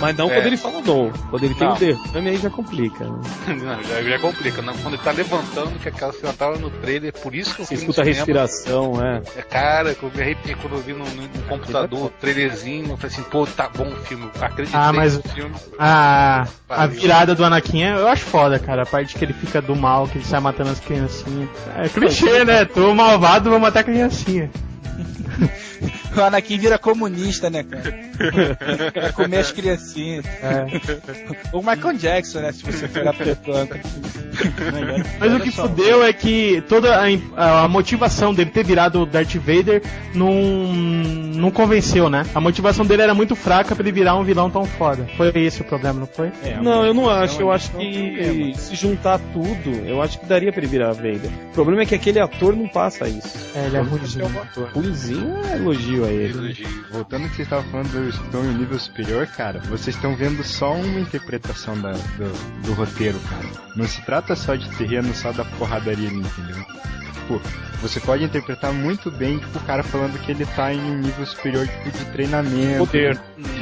Mas não É. quando ele fala não. Quando ele tem Não. o derrame, aí já complica. Né? Não, já, já complica, não. Quando ele tá levantando, que aquela cena tava no trailer, por isso que eu Você escuta a respiração, é. É, Cara, eu me arrepiei quando eu vi no, no- no computador o trailerzinho, eu falei assim, pô, tá bom o filme, acreditei Ah, mas no filme. a, a virada do Anakin eu acho foda, cara. A parte que ele fica do mal, que ele sai matando as criancinhas. É clichê, né? Tô malvado, vou matar a criancinha. O Anakin vira comunista, né, cara? Quer comer as criancinhas. É. O Michael Jackson, né? Se você pegar pelo plano. Mas o que fudeu é que toda a, a motivação dele ter virado o Darth Vader não, não convenceu, né? A motivação dele era muito fraca pra ele virar um vilão tão foda. Foi esse o problema, não foi? não, eu não acho. Eu acho que se juntar tudo, eu acho que daria pra ele virar Vader. O problema é que aquele ator não passa isso. É, ele é ruimzinho. Ruimzinho é elogio a ele. Voltando ao que vocês estavam falando do em um nível superior, cara, vocês estão vendo só uma interpretação da- do, do roteiro, cara. Não se trata só de terreno, só da porradaria entendeu? Tipo, você pode interpretar muito bem, tipo, o cara falando que ele tá em um nível superior, tipo, de treinamento. Poder.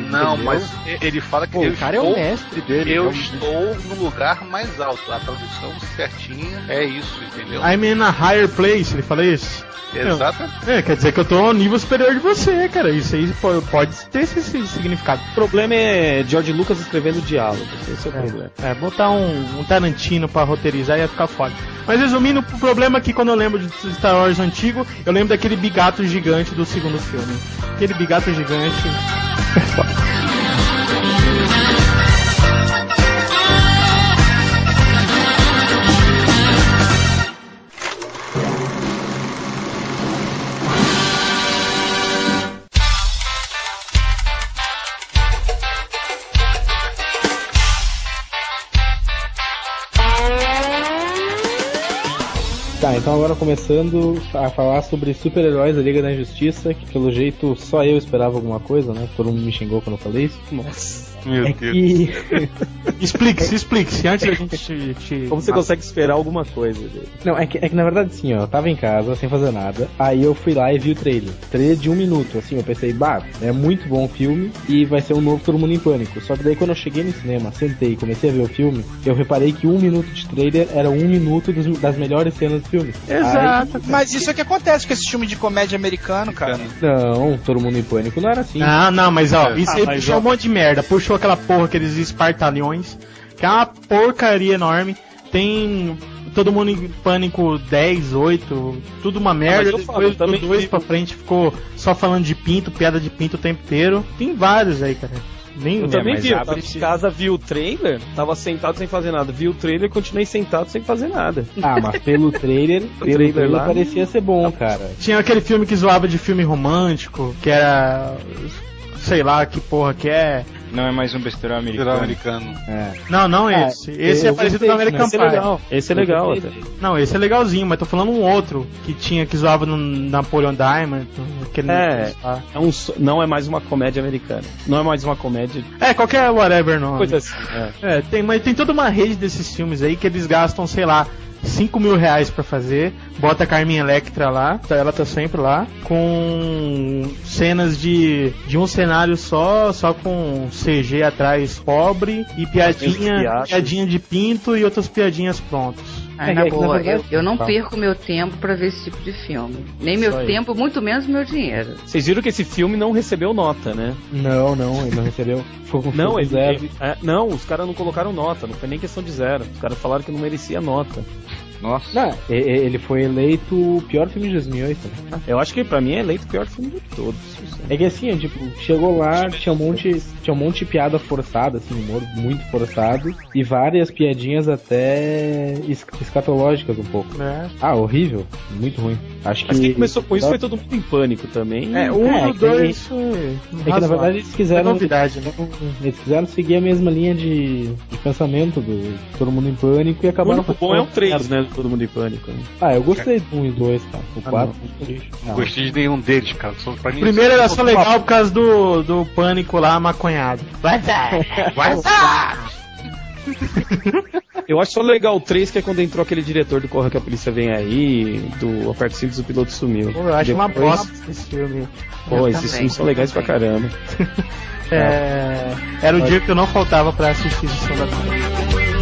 Não, mas ele fala que Pô, o cara é estou, o mestre dele. eu então- estou no lugar mais alto. A tradução certinha é isso, entendeu? I'm in a higher place, ele fala isso. Exato. É, quer dizer que eu tô no nível superior de você, cara. Isso aí po- pode ter esse, significado. O problema é George Lucas escrevendo diálogos. Esse é o problema. É, botar um, um Tarantino pra roteirizar ia ficar foda. Mas resumindo, o problema é que quando eu lembro de Star Wars antigo, eu lembro daquele bigato gigante do segundo filme. Aquele bigato gigante. Tá, então agora começando a falar sobre super-heróis da Liga da Injustiça, que pelo jeito só eu esperava alguma coisa, né? Todo mundo me xingou quando eu falei isso. Nossa. Meu É Deus. que. Explique-se, explique-se, antes da gente te. te- Como você consegue esperar alguma coisa dele? Não, é que, é que na verdade assim, ó, eu tava em casa sem fazer nada, aí eu fui lá e vi o trailer. Trailer de um minuto, assim, eu pensei, bah, é muito bom o filme e vai ser um novo Todo Mundo em Pânico. Só que daí quando eu cheguei no cinema, sentei e comecei a ver o filme, eu reparei que um minuto de trailer era um minuto dos- das melhores cenas do filme. Exato. Mas isso é que acontece com esse filme de comédia americano, cara. Aí, não, Todo Mundo em Pânico não era assim. Não, não, mas ó, isso aí Ah, mas, puxou ó. um monte de merda. Puxou aquela porra, aqueles espartalhões, que é uma porcaria enorme. Tem todo mundo em pânico 10, 8, tudo uma merda. mas eu falo, Depois também do 2 vi- pra frente ficou só falando de pinto, piada de pinto o tempo inteiro. Tem vários aí, cara. Nem Eu também mas vi, eu abre tava em casa, vi o trailer, tava sentado sem fazer nada. Vi o trailer e continuei sentado sem fazer nada. Ah, mas pelo trailer, pelo trailer trailer, lá- parecia ser bom, cara. Tinha aquele filme que zoava de filme romântico, que era. Sei lá que porra que é. Não é mais um besteirão americano. Americano. É. Não, não Ah, esse. Esse é eu parecido gostei, com o American Esse é Pie. legal. Esse é legal até. Não, esse é legalzinho, mas tô falando um outro que tinha que zoava no Napoleon Diamond. Aquele É. É um, não é mais uma comédia americana. Não é mais uma comédia. É, qualquer whatever nome. Coisa assim. É. É, tem, mas tem toda uma rede desses filmes aí que eles gastam, sei lá, 5 mil reais pra fazer. Bota a Carminha Electra lá, tá- ela tá sempre lá, com cenas de, de um cenário só, só com CG atrás pobre e piadinha, piadinha de pinto e outras piadinhas prontas. Ah, É, na é na boa, verdade- eu, eu não Tá. perco meu tempo pra ver esse tipo de filme. Nem meu tempo, muito menos meu dinheiro. Vocês viram que esse filme não recebeu nota, né? Não, não, ele não recebeu. Foi com Não, ele, zero. ele- é, não, os caras não colocaram nota, não foi nem questão de zero. Os caras falaram que não merecia nota. Nossa. Não, ele foi eleito o pior filme de 2008. né? Eu acho que pra mim é eleito o pior filme de todos. É que assim, tipo, chegou lá, tinha um monte, tinha um monte de piada forçada, assim, humor muito forçado, e várias piadinhas até es- escatológicas um pouco. É. Ah, horrível, muito ruim. Acho Mas que quem começou com isso foi todo mundo em pânico também. É, um É, dois foi. É que na verdade eles É quiseram. novidade, né? Eles quiseram seguir a mesma linha de, de pensamento do Todo Mundo em Pânico e O acabaram único bom é o 3, né? Todo mundo em pânico. né? Ah, eu gostei do 1 e 2, cara. O Ah, 4 Não gostei de nenhum deles, cara. Só pra mim, O primeiro era só legal por causa do, do pânico lá maconhado. Vai Eu acho só legal o 3, que é quando entrou aquele diretor do Corra que a Polícia Vem Aí, do Aperto Cintos, o piloto sumiu. Pô, eu acho uma Depois- bosta esse filme. Pô, Eu esses filmes são legais pra também. caramba. É, era o dia que eu não faltava pra assistir Sessão da Tarde.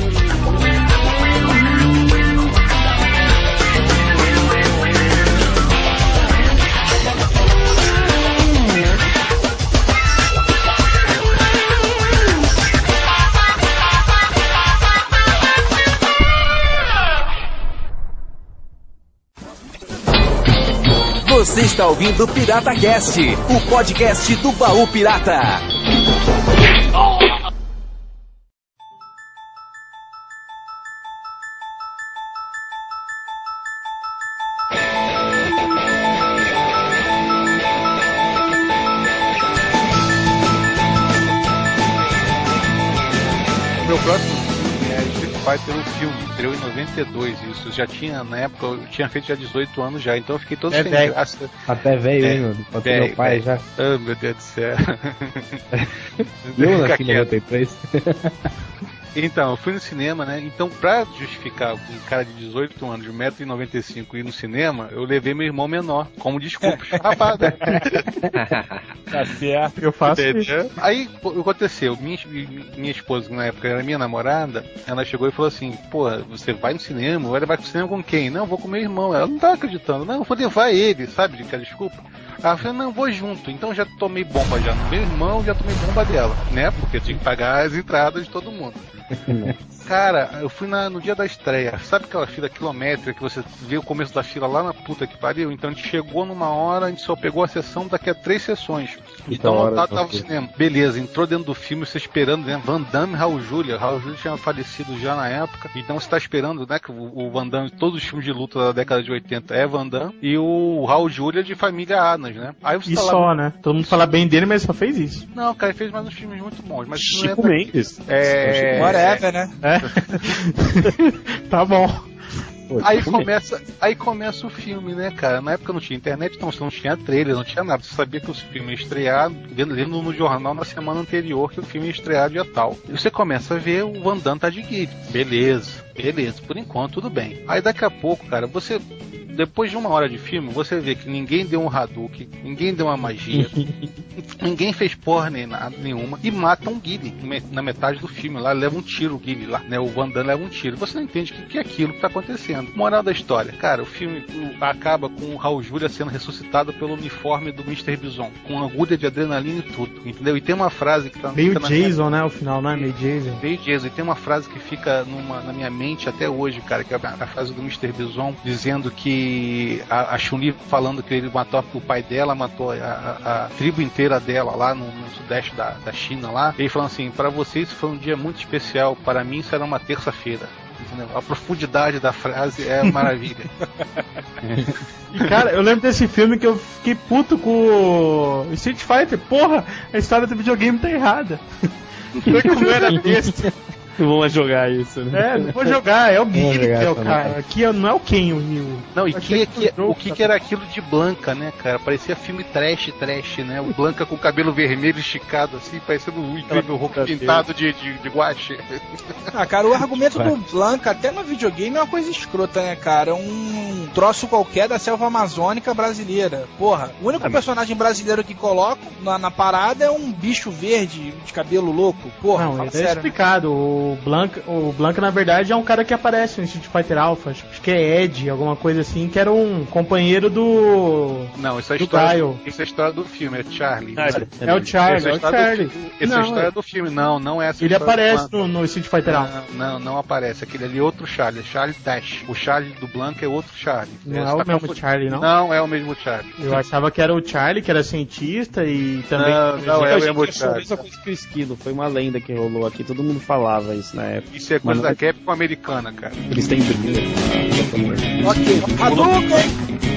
Você está ouvindo Pirata Cast, o podcast do baú pirata. O 92, isso. Já tinha, na época, eu tinha feito já 18 anos já, então eu fiquei todo É sem velho. graça. Até velho, É, hein, ser velho, meu pai velho. já. Ah, meu Deus do céu. Eu nasci em quieto. 93. Então, eu fui no cinema, né? Então, pra justificar um cara de 18 anos, de 1,95m ir no cinema, eu levei meu irmão menor, como desculpa. Esfarrapada. Tá certo. Eu faço isso. Entendeu? Aí pô, o que aconteceu, minha, minha esposa, que na época era minha namorada, ela chegou e falou assim: Pô, você vai no cinema? Vai levar pro cinema com quem? Não, eu vou com meu irmão. Ela não tá acreditando, não, eu vou levar ele, sabe? De que desculpa. Ela falou: Não, vou junto. Então já tomei bomba já no meu irmão, já tomei bomba dela, né? Porque eu tinha que pagar as entradas de todo mundo. Cara, eu fui na- no dia da estreia. Sabe aquela fila quilométrica que você vê o começo da fila lá na puta que pariu? Então a gente chegou numa hora, a gente só pegou a sessão daqui a três sessões. Então hora, lotado tava o cinema. Beleza, entrou dentro do filme, você esperando, né? Van Damme e Raul Julia. Raul Julia tinha falecido já na época. Então você tá esperando, né? Que o, o Van Damme, todos os filmes de luta da década de 80 é Van Damme. E o Raul Julia de família Anas, né? Aí você E tá lá- só, né? Todo mundo fala bem dele, mas só fez isso. Não, cara, ele fez mais uns filmes muito bons. Mas Chico é pra- Mendes. É... Whatever, né? É. tá bom. Pô, Aí começa, aí começa o filme, né, cara? Na época não tinha internet, então você não tinha trailer, não tinha nada. Você sabia que o filme ia estrear, vendo, lendo no jornal na semana anterior que o filme ia estrear dia tal. E você começa a ver o Van Damme tá de guide. Beleza, beleza. Por enquanto, tudo bem. Aí daqui a pouco, cara, você... Depois de uma hora de filme, você vê que ninguém deu um Hadouken, ninguém deu uma magia, ninguém fez porra nem nada, nenhuma, e mata um Guile na metade do filme lá, leva um tiro o Guile lá, né? O Van Damme leva um tiro. Você não entende o que, que é aquilo que tá acontecendo. Moral da história, cara, o filme acaba com o Raul Júlia sendo ressuscitado pelo uniforme do Mr. Bison, com agulha de adrenalina e tudo, entendeu? E tem uma frase que tá Meio na minha- Jason, né? O final, não é? Meio Jason. Meio Jason. E tem uma frase que fica numa- na minha mente até hoje, cara, que é a, a frase do Mr. Bison, dizendo que a, a Chun-Li falando que ele matou o pai dela, matou a, a- a tribo inteira dela lá no, no sudeste da, da China lá. Ele falando assim, para vocês foi um dia muito especial, para mim isso era uma terça-feira. A profundidade da frase é maravilha. E, cara, eu lembro desse filme que eu fiquei puto com o Street Fighter. Porra, a história do videogame tá errada. Foi como era besta. Não vamos jogar isso, né? É, não vou jogar, é o jogar é cara. Aqui é- não é o Ken o Ryu. Não, e que, achei que- que o que, que era aquilo de Blanca, né, cara? Parecia filme trash, trash, né? O Blanca com o cabelo vermelho esticado, assim, parecendo o incrível Hulk puta pintado de, de, de guache. Ah, cara, o argumento do Blanca, até no videogame, é uma coisa escrota, né, cara? É um troço qualquer da selva amazônica brasileira. Porra, o único personagem brasileiro que coloco na, na parada é um bicho verde de cabelo louco. Porra, Não, fala é sério. né? explicado. O O Blanca, o Blanca, na verdade, é um cara que aparece no Street Fighter Alpha. Acho acho que é Ed, alguma coisa assim, que era um companheiro do. Não, isso é do história, Kyle. isso é a história do filme, é Charlie. É o Charlie, Essa é é o Charlie. Do, essa é Não, a história é- do filme, não, não é essa Ele aparece no, no Street Fighter Alpha. Não, não, não aparece. Aquele ali é outro Charlie, é Charlie Dash. O Charlie do Blanca é outro Charlie. Não é o tá mesmo. Charlie, não? Não é o mesmo Charlie. Eu achava que era o Charlie, que era cientista e também. Não, não, é o mesmo Charlie. foi uma lenda que rolou aqui, todo mundo falava isso na época. Isso é coisa Mas da Capcom americana, cara. Eles têm briga. Ok, Hadouken!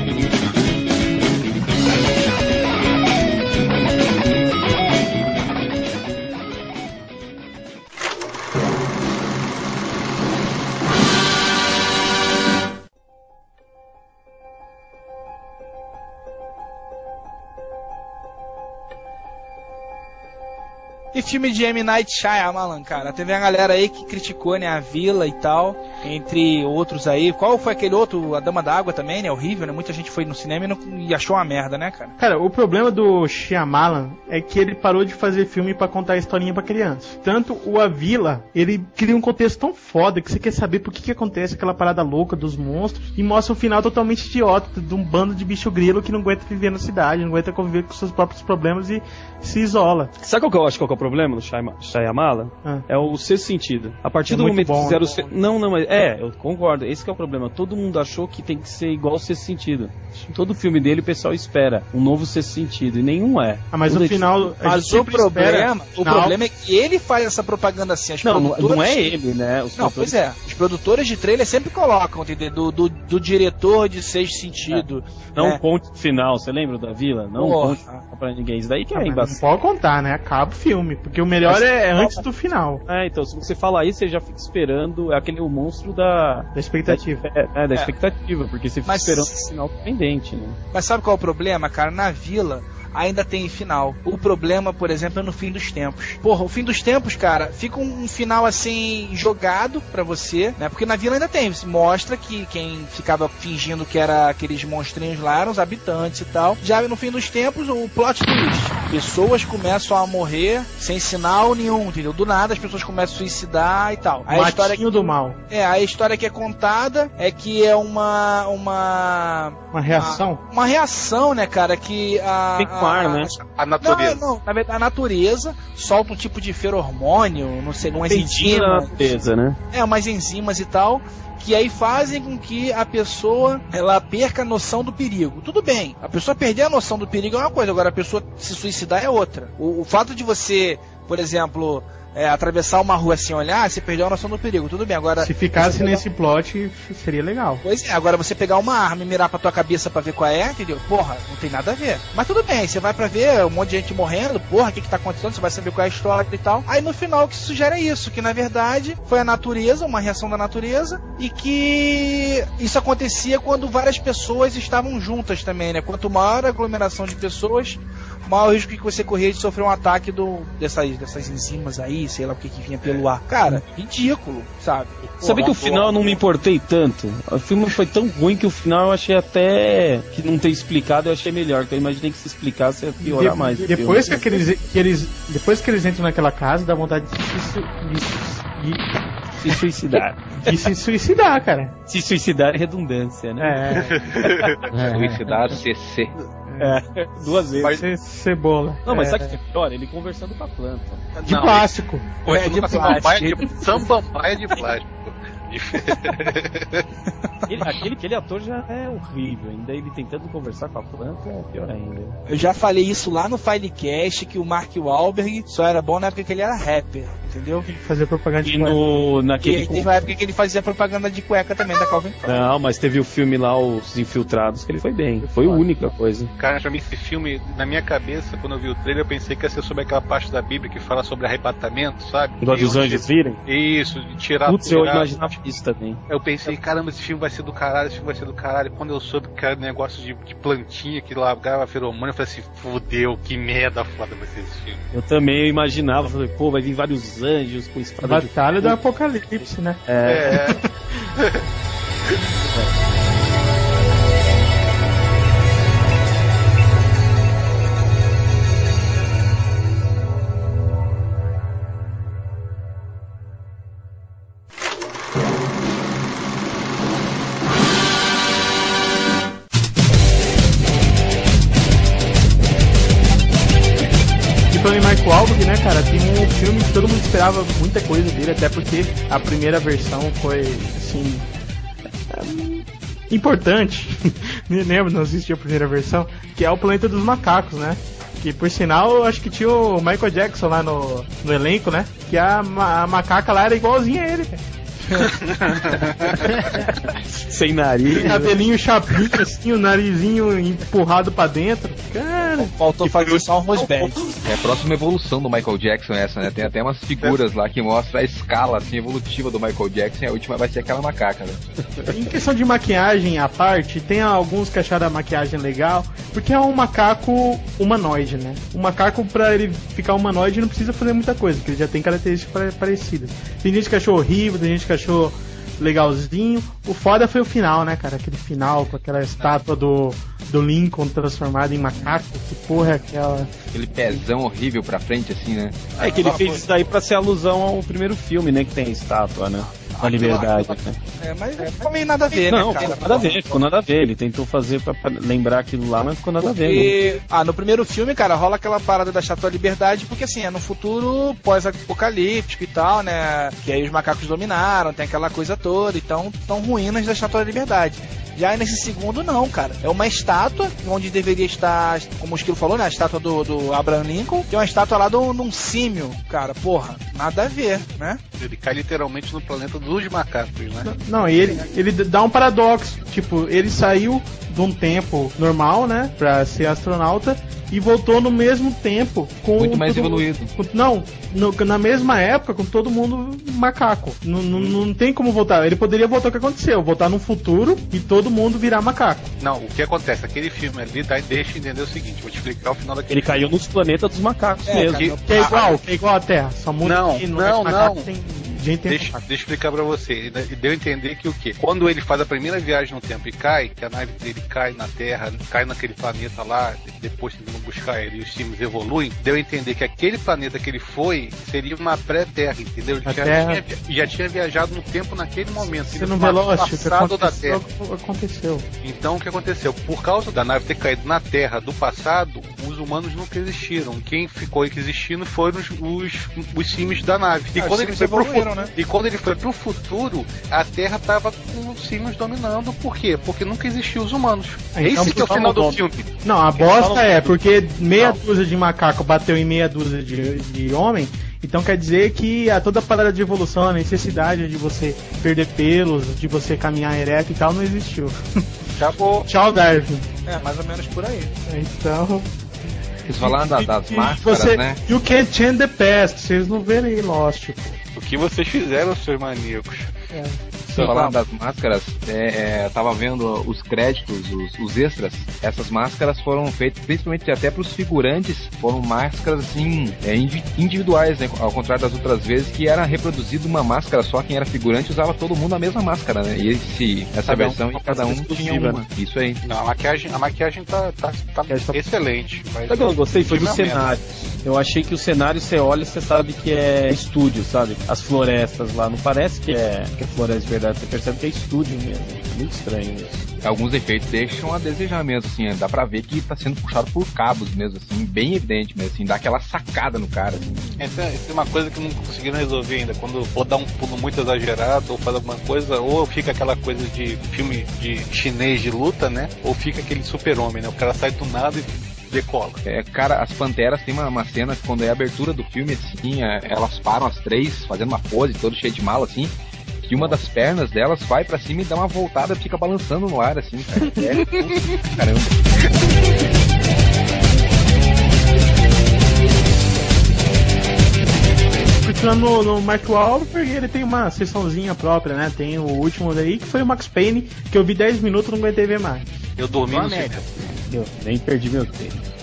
E filme de M. Night Shyamalan, cara. Teve a galera aí que criticou, né, a Vila e tal, entre outros aí. Qual foi aquele outro, A Dama da Água também, né, horrível, né? Muita gente foi no cinema e, não- e achou uma merda, né, cara? Cara, o problema do Shyamalan é que ele parou de fazer filme pra contar historinha pra criança. Tanto o A Vila, ele cria um contexto tão foda que você quer saber por que, que acontece aquela parada louca dos monstros e mostra um final totalmente idiota de um bando de bicho grilo que não aguenta viver na cidade, não aguenta conviver com seus próprios problemas e se isola. Sabe qual que eu acho qual que é o problema do Shyama- Shyamala? Ah. É o sexto sentido. A partir É do momento bom, que fizeram né? o se... Não, não, mas é, eu concordo. Esse que é o problema. Todo mundo achou que tem que ser igual o sexto sentido. Todo filme dele o pessoal espera um novo sexto sentido e nenhum é. Ah, mas Tudo no é final. a Mas o problema, o final- problema é que ele faz essa propaganda assim. As Não, não, produtoras- não é ele, né? Os Não, produtores- pois é. Os produtores de trailer sempre colocam, entendeu? Do, do, do diretor de sexto sentido. Não É. conte o final, você lembra da vila? Não Porra. conte pra ninguém. Isso daí que Ah, é mas embaçado. não pode contar, né? Acaba o filme. Porque o melhor Mas- é antes do final. É, então, se você falar isso, você já fica esperando é aquele o monstro da. Da expectativa. É, é, da É. expectativa, porque você fica Mas- esperando o final pendente, né? Mas sabe qual é o problema, cara? Na vila ainda tem final. O problema, por exemplo, é no fim dos tempos. Porra, o fim dos tempos, cara, fica um, final assim jogado pra você, né? Porque na vila ainda tem, mostra que quem ficava fingindo que era aqueles monstrinhos lá eram os habitantes e tal. Já no fim dos tempos, o plot twist. Pessoas começam a morrer sem sinal nenhum, entendeu? Do nada as pessoas começam a suicidar e tal. Aí a história Matinho do mal. é, a história que é contada é que é uma uma Uma reação. uma reação, né, cara, que a com ar, né? A Não, natureza. não, na verdade a natureza solta um tipo de feromônio, não sei, umas Sentindo na enzimas, natureza, né? é, umas enzimas e tal, que aí fazem com que a pessoa ela perca a noção do perigo. Tudo bem, a pessoa perder a noção do perigo é uma coisa, agora a pessoa se suicidar é outra. O, o fato de você, por exemplo, é, atravessar uma rua sem olhar, você perdeu a noção do perigo. Tudo bem, agora Se ficasse pegar- nesse plot, seria legal. Pois é, agora você pegar uma arma e mirar pra tua cabeça pra ver qual é, entendeu? Porra, não tem nada a ver. Mas tudo bem, você vai pra ver um monte de gente morrendo, porra, o que que tá acontecendo, você vai saber qual é a história e tal. Aí no final o que sugere é isso, que na verdade foi a natureza, uma reação da natureza, e que isso acontecia quando várias pessoas estavam juntas também, né? Quanto maior a aglomeração de pessoas, maior o risco que você corria de sofrer um ataque do, dessas, dessas enzimas aí, sei lá o que que vinha pelo ar. Cara, ridículo, sabe? Sabe que o Porra, final eu não me importei tanto? O filme foi tão ruim que o final eu achei até que não ter explicado, eu achei melhor. Porque eu imaginei que se explicasse ia piorar De- mais. depois, que aqueles, que eles, depois que eles entram naquela casa, dá vontade de se, de, de- Se suicidar. de se suicidar, cara. se suicidar é redundância, né? É, Suicidar CC. É, duas vezes. ce- cebola. Não, mas é, sabe o que é pior? Ele conversando com a planta. De Não, plástico. É, de samambaia plástico. de, samambaia de plástico. Ele- aquele, aquele ator já é horrível. Ainda ele tentando conversar com a planta é pior ainda. Eu já falei isso lá no Filecast que o Mark Wahlberg só era bom na época que ele era rapper, entendeu? Fazer propaganda de E no, E naquele. teve uma época que ele fazia propaganda de cueca também da Calvin Klein. Não, mas teve o filme lá, Os Infiltrados, que ele foi bem. Foi a única coisa. Cara, pra mim esse filme, na minha cabeça, quando eu vi o trailer, eu pensei que ia ser sobre aquela parte da Bíblia que fala sobre arrebatamento, sabe? E dos anjos virem. Isso, de tirar. Putz, eu tirar- isso também. Eu pensei, caramba, esse filme vai ser do caralho, esse filme vai ser do caralho. Quando eu soube que era negócio de, de plantinha que largava feromônio, eu falei assim, fudeu, que merda foda vai ser esse filme. Eu também eu imaginava, falei, pô, vai vir vários anjos com espada de Batalha do Apocalipse, né? É, É. esperava muita coisa dele, até porque a primeira versão foi, assim. é, Importante, me lembro, não assisti a primeira versão, que é o Planeta dos Macacos, né? Que por sinal, acho que tinha o Michael Jackson lá no, no elenco, né? Que a, a macaca lá era igualzinha a ele, cara. Sem nariz. Cabelinho chapinho, assim, o narizinho empurrado pra dentro. Cara, Faltou fazer só um rosberg. É a próxima evolução do Michael Jackson essa, né? Tem até umas figuras lá que mostram a escala assim, evolutiva do Michael Jackson e a última vai ser aquela macaca, né? Em questão de maquiagem à parte, tem alguns que acharam a maquiagem legal, porque é um macaco humanoide, né? O macaco, pra ele ficar humanoide, não precisa fazer muita coisa, porque ele já tem características pare- parecidas. Tem gente que achou horrível, tem gente que achou legalzinho. O foda foi o final, né, cara? Aquele final com aquela estátua do, do Lincoln transformado em macaco. Que porra é aquela? Aquele pezão horrível pra frente, assim, né? É que ele fez isso daí pra ser alusão ao primeiro filme, né? Que tem a estátua, né? Com a liberdade. né? É, mas ficou meio nada a ver, Não, né, cara? ficou nada a ver, ficou nada a ver. Ele tentou fazer pra, pra lembrar aquilo lá, mas ficou nada a ver. né? Porque, ah, no primeiro filme, cara, rola aquela parada da Estátua da Liberdade, porque assim, é no futuro pós-apocalíptico e tal, né? Que aí os macacos dominaram, tem aquela coisa toda, então estão ruínas da Estátua da Liberdade. Já nesse segundo, não, cara. É uma estátua onde deveria estar, como o Esquilo falou, né? A estátua do, do Abraham Lincoln, que é uma estátua lá de um símio, cara. Porra, nada a ver, né? Ele cai literalmente no planeta dos macacos, né? Não, e ele, ele dá um paradoxo. Tipo, ele saiu de um tempo normal, né? Pra ser astronauta e voltou no mesmo tempo com Muito mais evoluído. com- não, no- na mesma época com todo mundo macaco. Não, não, não tem como voltar. Ele poderia voltar o que aconteceu, voltar no futuro e todo mundo virar macaco. Não, o que acontece? Aquele filme ali dá, deixa entender o seguinte, vou te explicar o final daquele Ele caiu nos planetas dos macacos É, mesmo. que- Que é igual, que é igual a Terra. Só muda Não, não, é macaco, não. Tem Deixa, deixa eu explicar pra você. Ele deu a entender que o quê? Quando ele faz a primeira viagem no tempo e cai, que a nave dele cai na Terra, cai naquele planeta lá, de- depois vão buscar ele e os times evoluem, deu a entender que aquele planeta que ele foi seria uma pré-Terra, entendeu? Ele já, Terra- tinha, já tinha viajado no tempo naquele momento. Você não que passado da Terra. aconteceu. Então o que aconteceu? Por causa da nave ter caído na Terra do passado, os humanos nunca existiram. Quem ficou existindo foram os, os, os da nave. E, Ah, quando ele foi pro né? e quando ele foi pro futuro, a Terra tava com os símios dominando. Por quê? Porque nunca existiu os humanos. Ah, então Esse que é o final do filme. Não, a bosta é porque meia Não. dúzia de macaco bateu em meia dúzia de, de homem. Então quer dizer que a toda a parada de evolução, a necessidade de você perder pelos, de você caminhar ereto e tal, não existiu. Acabou. Tchau, Darwin. É, mais ou menos por aí. Então. Vocês falaram da- das e- e máscaras, você, né? You can't change the past. Vocês não verem Lost. Que vocês fizeram, seus maníacos? Vocês falaram das máscaras, é, é, eu tava vendo os créditos, os, os extras. Essas máscaras foram feitas principalmente até pros figurantes, foram máscaras assim, é, indi- individuais, né? Ao contrário das outras vezes, que era reproduzido uma máscara só, quem era figurante usava todo mundo a mesma máscara, né? E esse, essa Cada um versão, e cada um tinha uma. Isso aí. Não, a maquiagem, a maquiagem tá, tá, tá excelente. Mas Sabe o que eu gostei? Foi do é cenário. Eu achei que o cenário, você olha, você sabe que é estúdio, sabe? As florestas lá, não parece que é, que é floresta de verdade, você percebe que é estúdio mesmo. Muito estranho isso. Alguns efeitos deixam a desejar mesmo, assim, dá pra ver que tá sendo puxado por cabos mesmo, assim, bem evidente mesmo, assim, dá aquela sacada no cara, assim. Essa, essa é uma coisa que não conseguiram resolver ainda. Quando ou dá um pulo muito exagerado, ou faz alguma coisa, ou fica aquela coisa de filme de chinês de luta, né? Ou fica aquele super-homem, né? O cara sai do nada e decola. É, cara, as Panteras tem uma, uma cena que quando é a abertura do filme, assim, é, elas param as três, fazendo uma pose, todo cheio de mala, assim, que uma das pernas delas vai pra cima e dá uma voltada e fica balançando no ar, assim, cara. É, caramba. Continuando no, Mark Wahlberg, ele tem uma sessãozinha própria, né? Tem o último daí, que foi o Max Payne, que eu vi 10 minutos e não aguentei ver mais. Eu dormi no cinema. Eu nem perdi meu tempo.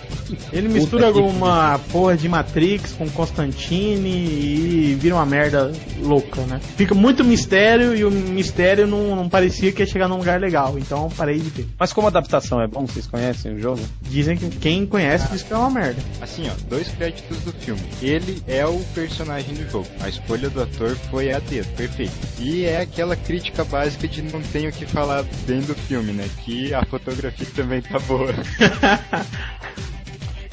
Ele Puta mistura que alguma porra de Matrix com Constantine e vira uma merda louca, né? Fica muito mistério e o mistério não, não parecia que ia chegar num lugar legal, então parei de ver. Mas como adaptação é bom, vocês conhecem o jogo? Dizem que quem conhece diz que é uma merda. Assim, ó, dois créditos do filme. Ele é o personagem do jogo. A escolha do ator foi a dedo, perfeito. E é aquela crítica básica de não tenho o que falar bem do filme, né? Que a fotografia também tá boa.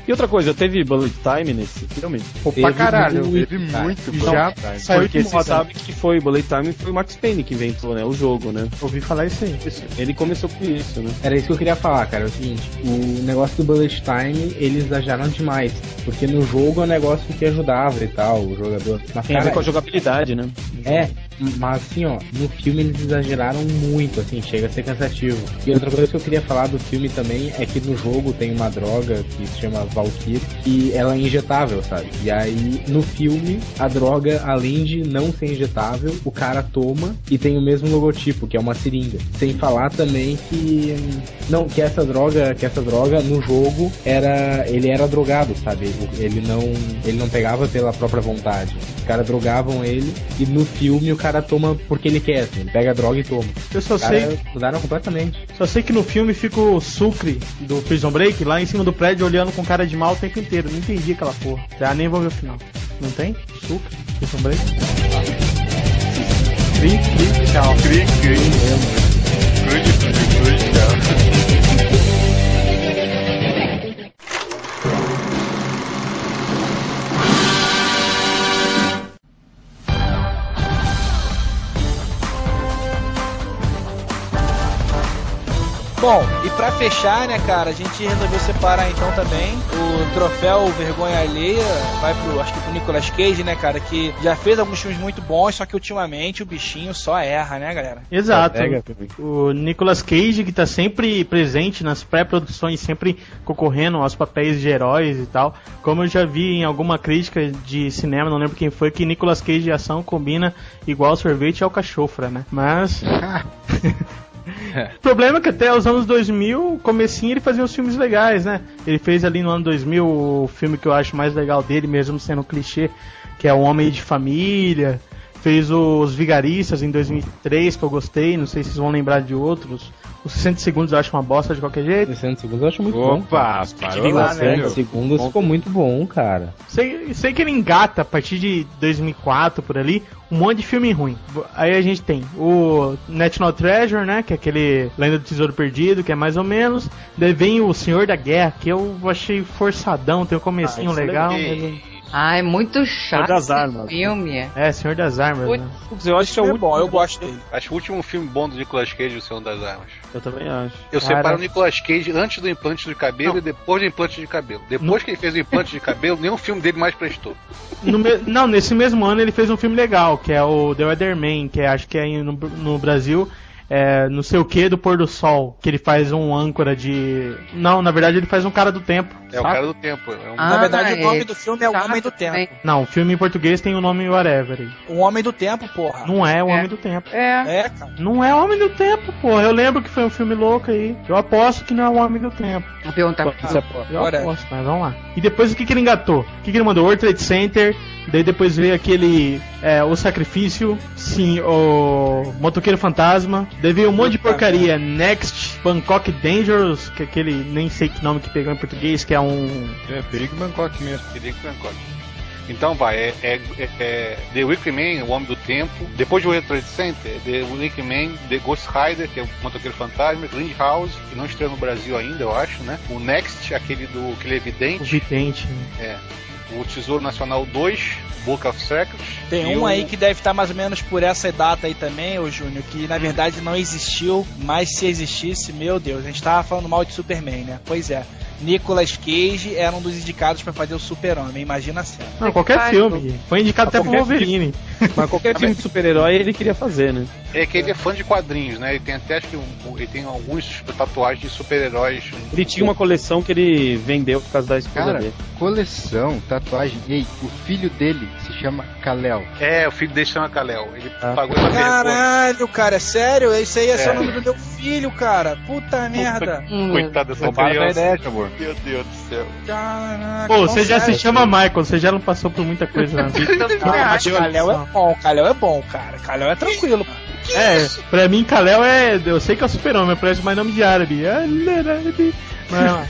E outra coisa, teve bullet time nesse filme? Pô, pra caralho. Teve muito Já bullet time. saiu Porque você sabe que foi bullet time foi o Max Payne que inventou, né? O jogo, né? Ouvi falar isso aí. Ele começou com isso, né? Era isso que eu queria falar, cara. É o seguinte, o negócio do Bullet Time, eles exageraram demais. Porque no jogo é um negócio que ajudava e tal, o jogador. Mas, Tem a ver cara, com a jogabilidade, né? É, mas assim, ó, no filme eles exageraram muito, assim, chega a ser cansativo. E outra coisa que eu queria falar do filme também é que no jogo tem uma droga que se chama Valkyrie e ela é injetável, sabe? E aí no filme a droga, além de não ser injetável, o cara toma e tem o mesmo logotipo, que é uma seringa. Sem falar também que não, que essa droga, que essa droga no jogo era ele era drogado, sabe? Ele não ele não pegava pela própria vontade. Os caras drogavam ele e no filme o cara toma porque ele quer, assim, ele pega a droga e toma. Eu só sei, mudaram completamente. só sei que no filme fica o Sucre do Prison Break lá em cima do prédio olhando com cara de mal o tempo inteiro. Não entendi aquela porra. Já nem vou ver o final. Não tem? Sucre? Prison Break? Cri, cri, tchau. Cri, cri. Crude, crude, tchau. Bom, e pra fechar, né, cara, a gente resolveu separar então também o troféu Vergonha Alheia, vai pro, acho que pro Nicolas Cage, né, cara, que já fez alguns filmes muito bons, só que ultimamente o bichinho só erra, né, galera? Exato. O Nicolas Cage, que tá sempre presente nas pré-produções, sempre concorrendo aos papéis de heróis e tal. Como eu já vi em alguma crítica de cinema, não lembro quem foi, que Nicolas Cage e ação combina igual sorvete e alcachofra, né? Mas. O problema é que até os anos 2000, comecinho, ele fazia uns filmes legais, né? Ele fez ali no ano 2000 o filme que eu acho mais legal dele, mesmo sendo um clichê, que é O Homem de Família. Fez os Vigaristas em 2003, que eu gostei, não sei se vocês vão lembrar de outros. Os 60 segundos eu acho uma bosta de qualquer jeito. 60 segundos eu acho muito bom. Opa, parou lá, lá, né, 60 segundos ficou muito bom, cara. Sei, sei que ele engata a partir de 2004 por ali um monte de filme ruim. Aí a gente tem o National Treasure, né? Que é aquele Lenda do Tesouro Perdido, que é mais ou menos. Daí vem o Senhor da Guerra, que eu achei forçadão, tem um comecinho Ah, é legal. mas- Ai, muito chato das esse armas. filme. É, Senhor das Armas, Putz. né? Putz, eu acho que é o é último. bom, eu gosto dele. Acho que o último filme bom do Nicolas Cage, O Senhor das Armas. Eu também acho. Eu Cara. separo o Nicolas Cage antes do implante de cabelo Não. e depois do implante de cabelo. Depois que ele fez o implante de cabelo, nenhum filme dele mais prestou. No me- Não, nesse mesmo ano ele fez um filme legal, que é o The Weatherman, que é- acho que é no, no Brasil. É, não sei o que do pôr do sol, que ele faz um âncora de. Não, na verdade ele faz um cara do tempo. É o sabe? cara do tempo. É um... Ah, Na verdade, o nome é do filme é O Homem do. Tempo. Não, o filme em português tem o nome whatever. aí. O Homem do Tempo, porra. Não é o É. Homem do Tempo. É. É, cara. Não é o Homem do Tempo, porra. Eu lembro que foi um filme louco aí. Eu aposto que não é o Homem do Tempo. Vou perguntar pra Isso é pô. Eu Whatever. aposto, mas vamos lá. E depois o que, que ele engatou? O que, que ele mandou? World Trade Center. Daí depois veio aquele. É, o Sacrifício. Sim, o Motoqueiro Fantasma. Veio um monte de porcaria. Next, Bangkok Dangerous. Que é aquele. Nem sei que nome que pegou em português. Que é um. É, perigo Bangkok mesmo. Perigo Bangkok. Então vai, é, é, é, é The Wicker Man, O Homem do Tempo. Depois de World Trade Center, The Wicker Man, The Ghost Rider, que é o Motoqueiro Fantasma, Grindhouse, que não estreou no Brasil ainda, eu acho, né? O Next, aquele do aquele O evidente, Vidente. é. O Tesouro Nacional 2, Book of Secrets. Tem um o- aí que deve estar mais ou menos por essa data aí também, ô Júnior, que na verdade não existiu, mas se existisse, meu Deus, a gente tava falando mal de Superman, né? Pois é. Nicolas Cage era um dos indicados pra fazer o Super-Homem, imagina a cena. Não, qualquer Ai, filme. Foi indicado até pro Wolverine. Mas qualquer filme de super-herói ele queria fazer, né? É que ele é fã de quadrinhos, né? Ele tem até acho que um- ele tem alguns tatuagens de super-heróis. Ele tinha uma coleção que ele vendeu por causa da esposa Cara, dele. coleção, tatuagem. Ei, o filho dele chama Kalel. É, o filho dele chama Kalel. Ele Ah. pagou essa vergonha. Caralho, cara, é sério? Esse aí é, só É. o nome do meu filho, cara. Puta merda. Hum, Coitado dessa Roubaram criança. ideia, Chamor. Meu Deus do céu. Caraca. Pô, você já se chama Michael, você já não passou por muita coisa na vida. Ah, mas Kalel é bom, Kalel é bom, cara. Kalel é tranquilo. É, pra mim, Kalel é. Eu sei que é o super-homem, parece mais nome de árabe. Ah, árabe. Mas,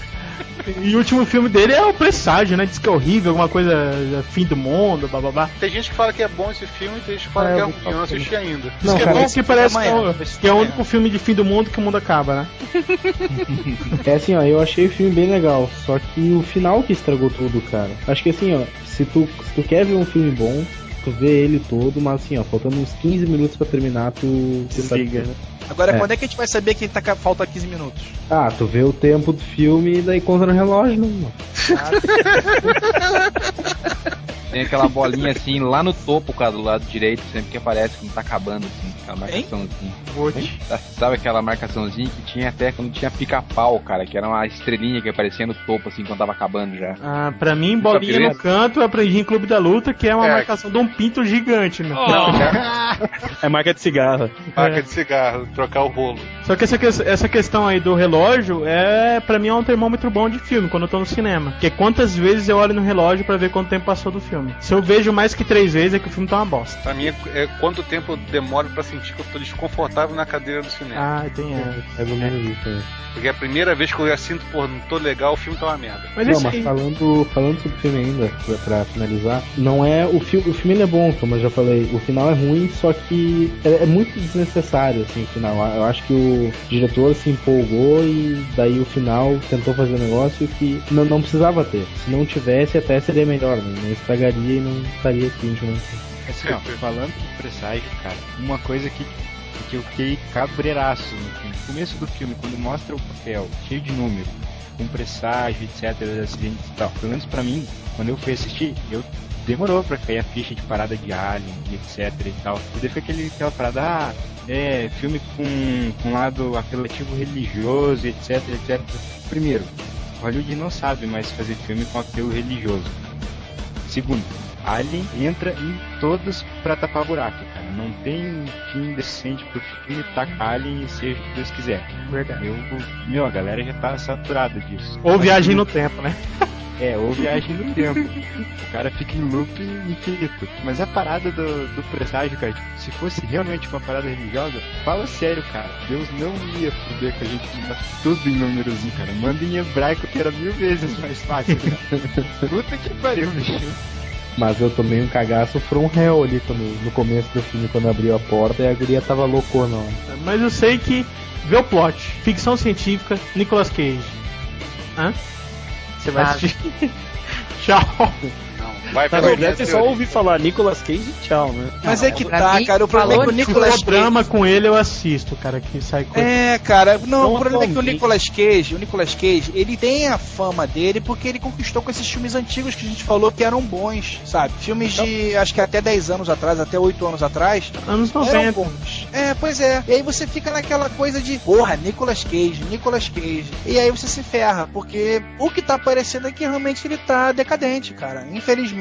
E o último filme dele é o Presságio, né? Diz que é horrível, alguma coisa, é fim do mundo, bababá. Tem gente que fala que é bom esse filme e tem gente que fala É, que é ruim. Eu não assisti ainda. Não, que é cara, bom. esse parece que é, amanhã, o, que é o único filme de fim do mundo que o mundo acaba, né? É assim, ó, eu achei o filme bem legal, só que o final que estragou tudo, cara. Acho que assim, ó, se tu, se tu quer ver um filme bom, tu vê ele todo, mas assim, ó, faltando uns 15 minutos pra terminar, tu, tu tá- Liga, né? Agora, É. quando é que a gente vai saber que tá, falta 15 minutos? Ah, tu vê o tempo do filme e daí conta no relógio, né? mano? Tem aquela bolinha assim lá no topo, cara, do lado direito, sempre que aparece quando tá acabando, assim, aquela marcaçãozinha. Vote. Tá- Sabe aquela marcaçãozinha que tinha até quando tinha pica-pau, cara, que era uma estrelinha que aparecia no topo, assim, quando tava acabando já. Ah, pra mim, bolinha queria- no canto, eu aprendi em Clube da Luta, que é uma É. marcação de um pinto gigante, né? É marca de cigarro. Faca de cigarro, trocar o rolo. Só que essa, que- essa questão aí do relógio é, pra mim, é um termômetro bom de filme quando eu tô no cinema. Que é quantas vezes eu olho no relógio pra ver quanto tempo passou do filme. Se eu vejo mais que três vezes, é que o filme tá uma bosta. Pra mim é, é quanto tempo eu demoro pra sentir que eu tô desconfortável na cadeira do cinema. Ah, tem essa. Mais ou menos isso aí. Porque é a primeira vez que eu já sinto, pô, não tô legal, o filme tá uma merda. Mas não, esse mas falando, falando sobre o filme ainda, pra, pra finalizar, não é. O filme, o filme é bom, como eu já falei. O final é ruim, só que é, é muito desnecessário, assim, o final. Eu acho que o diretor se empolgou e daí o final tentou fazer um negócio que não, não precisava ter. Se não tivesse, até seria melhor, né? Não estragaria e não estaria aqui, a gente não. Assim, ó, falando de presságio, cara, uma coisa que, que eu fiquei cabreiraço no filme. No começo do filme, quando mostra o papel cheio de números, com presságio, etc, acidentes e tal. Pelo menos pra mim, quando eu fui assistir, eu demorou pra cair a ficha de parada de Alien etc e tal. E daí foi aquele, aquela parada, ah, é, filme com, com lado apelativo religioso, etc, etc. Primeiro, Hollywood não sabe mais fazer filme com apelo religioso. Segundo, Alien entra em todos pra tapar buraco, cara. Não tem fim decente pro filme tacar Alien e seja o que Deus quiser. Verdade. Eu, meu, a galera já tá saturada disso. Ou viagem no tempo, né? É, ou viagem no tempo. O cara fica em loop infinito. Mas a parada do, do presságio, cara, tipo, se fosse realmente uma parada religiosa, fala sério, cara. Deus não ia foder com a gente mandar tudo em númerozinho, cara. Manda em hebraico que era mil vezes mais fácil, cara. Puta que pariu, bicho. Mas eu tomei um cagaço from hell ali quando, no começo do filme, quando abriu a porta e a guria tava loucona. Mas eu sei que vê o plot. Ficção científica, Nicolas Cage. Hã? Você vai assistir? Tchau. Vai Na verdade, você só teoria. ouvi falar Nicolas Cage e tchau, né? Mas é que tá, mim, cara. O problema é que o Nicolas for drama com ele, eu assisto, cara, que sai coisa. É, cara, não, Não o problema é que o. Nicolas Cage, o Nicolas Cage, ele tem a fama dele porque ele conquistou com esses filmes antigos que a gente falou que eram bons, sabe? Filmes de, acho que até 10 anos atrás, até 8 anos atrás, Anos eram 90. bons. É, pois é. E aí você fica naquela coisa de, porra, Nicolas Cage, Nicolas Cage. E aí você se ferra, porque o que tá aparecendo é que realmente ele tá decadente, cara. Infelizmente,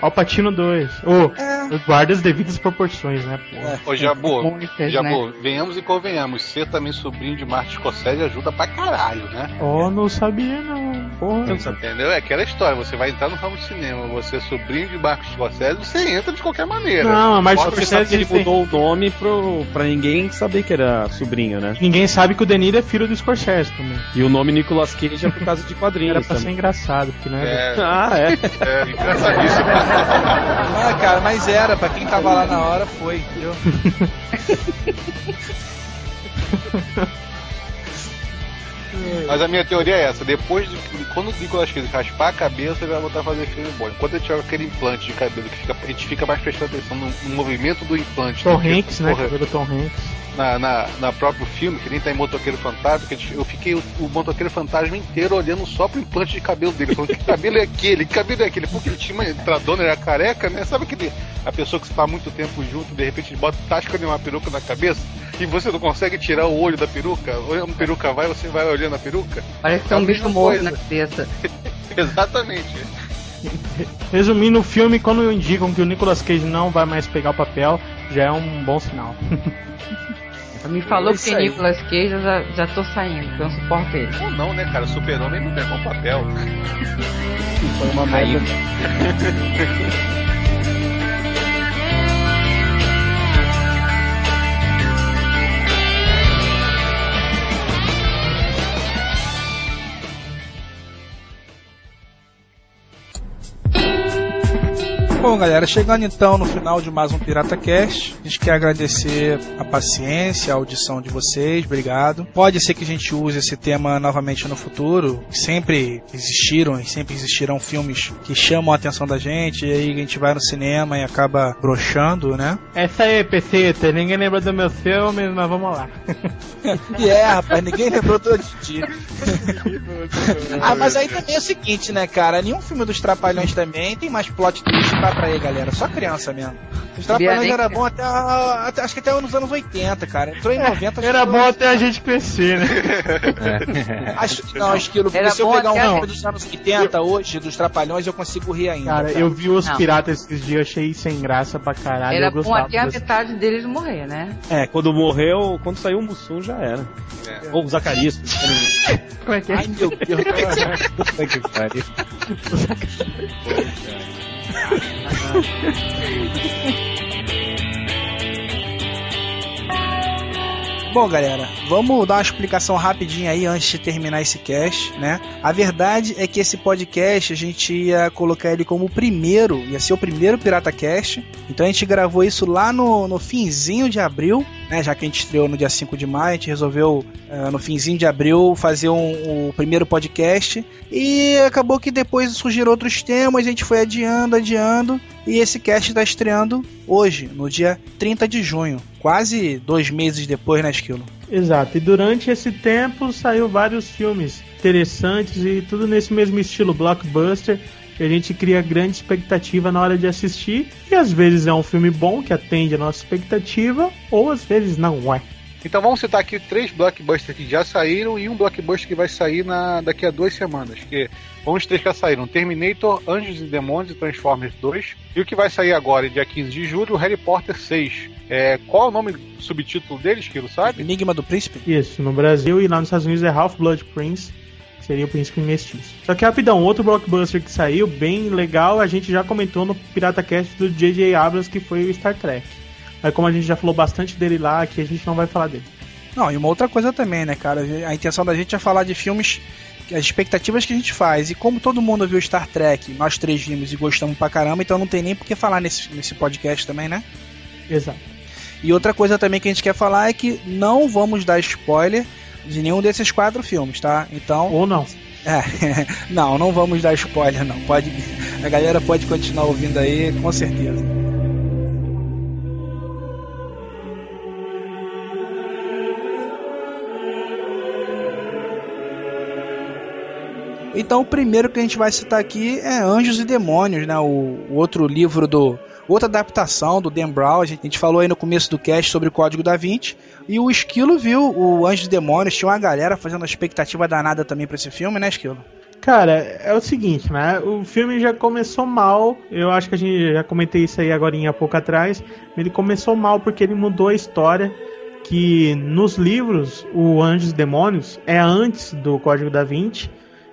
Alpatino 2. Ô, é. guarda as devidas proporções, né? Pô. É. Ô, Jabu, Jabu, né? venhamos e convenhamos. Ser também sobrinho de Martin Scorsese ajuda pra caralho, né? Oh, não sabia não. Porra. Entendeu? É aquela história, você vai entrar no ramo do cinema, você é sobrinho de Marcos Scorsese, você entra de qualquer maneira. Não, mas Pode Você sabe que ele tem- mudou o nome pro, pra ninguém saber que era sobrinho, né? Ninguém sabe que o Deniro é filho do Scorsese também. E o nome Nicolas Cage é por causa de Era quadrinhos pra ser também. engraçado, porque não é. É, Ah, é? é engraçadíssimo. Ah, cara, mas era, pra quem tava lá na hora foi, entendeu? Mas a minha teoria é essa: depois de quando o Nicolas Cage raspar a cabeça, ele vai voltar a fazer filme bom. Enquanto ele tiver aquele implante de cabelo, que fica, a gente fica mais prestando atenção no, no movimento do implante. Tom Hanks, né? Cabelo Tom Hanks. na, na, na próprio filme, que nem tá em Motoqueiro Fantasma, que eu fiquei o, o Motoqueiro Fantasma inteiro olhando só pro implante de cabelo dele. Falando, que cabelo é aquele? Que cabelo é aquele? Porque ele tinha uma entradona, ele era careca, né? Sabe aquele, a pessoa que tá há muito tempo junto, de repente ele bota tasca de uma peruca na cabeça e você não consegue tirar o olho da peruca? Ou a peruca vai, você vai olhando a peruca? Parece que tem É um bicho morto coisa. na cabeça. Exatamente. Resumindo o filme, quando indicam que o Nicolas Cage não vai mais pegar o papel, já é um bom sinal. Me falou É que tem. Nicolas Cage, eu já, já tô saindo, eu não suporto ele. Ou não, né, cara? Super-Homem não pegou papel. Foi uma merda. Bom, galera, chegando então no final de mais um Pirata Cast, a gente quer agradecer a paciência, a audição de vocês, obrigado. Pode ser que a gente use esse tema novamente no futuro. Sempre existiram e sempre existirão filmes que chamam a atenção da gente, e aí a gente vai no cinema e acaba broxando, né? Essa aí, PC, ninguém lembra do meu filme, mas vamos lá. E é, rapaz, ninguém lembrou do Didi. Ah, mas aí também é o seguinte, né, cara? Nenhum filme dos Trapalhões também tem mais plot twist pra atrair, galera. Só criança mesmo. Os Trapalhões era bom até, a- até- Acho que até nos anos 80, cara. Entrou em 90. Era acho que- bom até a gente crescer, né? Acho, não, Esquilo, Era se eu pegar um filme dos anos 80 hoje, dos Trapalhões, eu consigo rir ainda. Cara, eu vi os Não. piratas esses dias, achei sem graça pra caralho. Era eu bom até a metade deles morrer, né? É, quando morreu, quando saiu o Mussum já era. Ou o Zacarias. Como é que é? Ai, meu Deus. Puta que pariu. Bom, galera, vamos dar uma explicação rapidinha aí antes de terminar esse cast, né? A verdade é que esse podcast a gente ia colocar ele como o primeiro, ia ser o primeiro Pirata Cast. Então a gente gravou isso lá no, no finzinho de abril, né? Já que a gente estreou no dia 5 de maio, a gente resolveu eh, no finzinho de abril fazer um, o primeiro podcast. E acabou que depois surgiram outros temas, a gente foi adiando, adiando. E esse cast está estreando hoje, no dia 30 de junho. Quase dois meses depois, né, Esquilo? Exato, e durante esse tempo saiu vários filmes interessantes e tudo nesse mesmo estilo blockbuster que a gente cria grande expectativa na hora de assistir e às vezes é um filme bom que atende a nossa expectativa ou às vezes não é. Então vamos citar aqui três blockbusters que já saíram e um blockbuster que vai sair na, daqui a duas semanas. Que vamos três que já saíram: Terminator, Anjos e Demônios e Transformers 2. E o que vai sair agora, dia 15 de julho, Harry Potter 6. É, qual é o nome do subtítulo deles, Kiro, sabe? Enigma do Príncipe? Isso, no Brasil e lá nos Estados Unidos é Half-Blood Prince, que seria o príncipe mestiço. Só que rapidão, outro blockbuster que saiu, bem legal, a gente já comentou no Pirata Cast do J.J. Abrams, que foi o Star Trek. Mas como a gente já falou bastante dele lá, aqui a gente não vai falar dele. Não, e uma outra coisa também, né, cara? A intenção da gente é falar de filmes, as expectativas que a gente faz. E como todo mundo viu Star Trek, nós três vimos e gostamos pra caramba, então não tem nem por que falar nesse, nesse podcast também, né? Exato. E outra coisa também que a gente quer falar é que não vamos dar spoiler de nenhum desses quatro filmes, tá? Então. Ou não. É, não, não vamos dar spoiler, não. Pode, a galera pode continuar ouvindo aí, com certeza. Então, o primeiro que a gente vai citar aqui é Anjos e Demônios, né? O, o outro livro do. Outra adaptação do Dan Brown. A gente, a gente falou aí no começo do cast sobre o Código da Vinci. E o Esquilo viu o Anjos e Demônios. Tinha uma galera fazendo uma expectativa danada também pra esse filme, né, Esquilo? Cara, é o seguinte, né? O filme já começou mal. Eu acho que a gente já comentei isso aí agora há pouco atrás. Ele começou mal porque ele mudou a história. Que nos livros, o Anjos e Demônios é antes do Código da Vinci.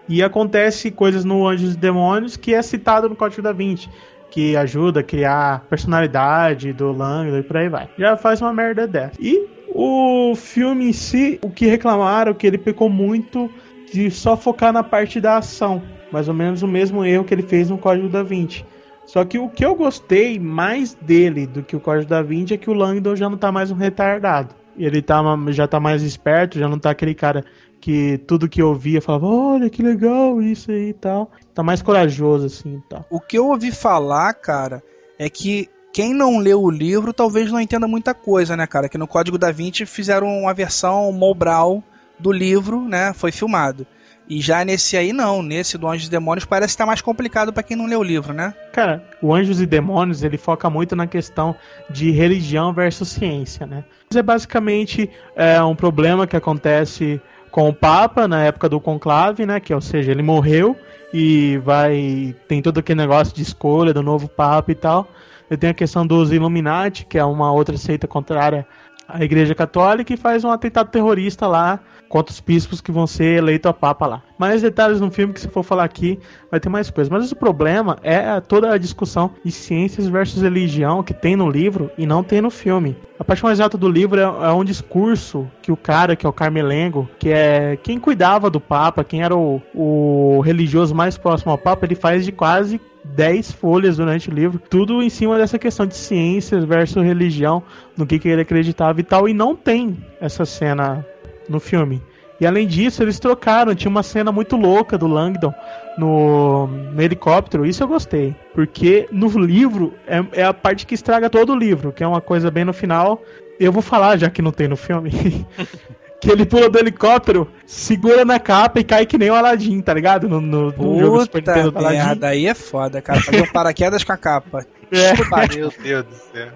E acontece coisas no Anjos e Demônios que é citado no Código da Vinci. Que ajuda a criar personalidade do Langdon e por aí vai. Já faz uma merda dessa. E o filme em si, o que reclamaram, que ele pecou muito de só focar na parte da ação. Mais ou menos o mesmo erro que ele fez no Código da Vinci. Só que o que eu gostei mais dele do que o Código da Vinci é que o Langdon já não tá mais um retardado. Ele tá, já tá mais esperto, já não tá aquele cara que tudo que eu ouvia falava, olha que legal isso aí e tal. Tá mais corajoso assim e tal. O que eu ouvi falar, cara, é que quem não leu o livro talvez não entenda muita coisa, né, cara? Que no Código da Vinci fizeram uma versão Mobral do livro, né? Foi filmado. E já nesse aí não, nesse do Anjos e Demônios parece estar mais complicado para quem não leu o livro, né? Cara, o Anjos e Demônios ele foca muito na questão de religião versus ciência, né? Isso é basicamente é, um problema que acontece com o Papa na época do conclave, né? Que ou seja, ele morreu e vai tem todo aquele negócio de escolha do novo Papa e tal. E tem a questão dos Illuminati, que é uma outra seita contrária à Igreja Católica e faz um atentado terrorista lá contra os bispos que vão ser eleitos a Papa lá. Mais detalhes no filme que se for falar aqui vai ter mais coisas. Mas o problema é toda a discussão de ciências versus religião que tem no livro e não tem no filme. A parte mais alta do livro é, é um discurso que o cara, que é o Carmelengo, que é quem cuidava do Papa, quem era o, o religioso mais próximo ao Papa, ele faz de quase 10 folhas durante o livro, tudo em cima dessa questão de ciências versus religião, no que, que ele acreditava e tal, e não tem essa cena no filme. E além disso, eles trocaram, tinha uma cena muito louca do Langdon no, no helicóptero, isso eu gostei. Porque no livro é, é a parte que estraga todo o livro, que é uma coisa bem no final. Eu vou falar, já que não tem no filme. que ele pula do helicóptero, segura na capa e cai que nem o Aladdin, tá ligado? No, no, no jogo Super Puta Nintendo do Aladdin. merda, aí é foda, cara. Fazer um paraquedas com a capa. É. Meu Deus do céu.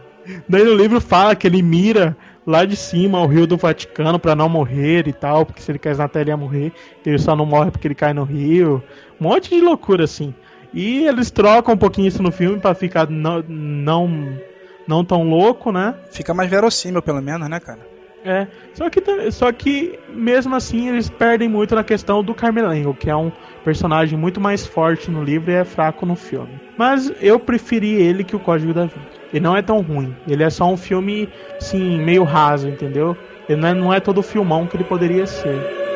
Daí no livro fala que ele mira lá de cima o rio do Vaticano pra não morrer e tal, porque se ele caísse na terra ele ia morrer. Ele só não morre porque ele cai no rio. Um monte de loucura assim. E eles trocam um pouquinho isso no filme pra ficar não, não, não tão louco, né? Fica mais verossímil, pelo menos, né, cara? É, só que, só que mesmo assim eles perdem muito na questão do Carmelengo, que é um personagem muito mais forte no livro e é fraco no filme. Mas eu preferi ele que o Código da Vinci. Ele não é tão ruim, ele é só um filme, assim, meio raso, entendeu? Ele não é, não é todo filmão que ele poderia ser.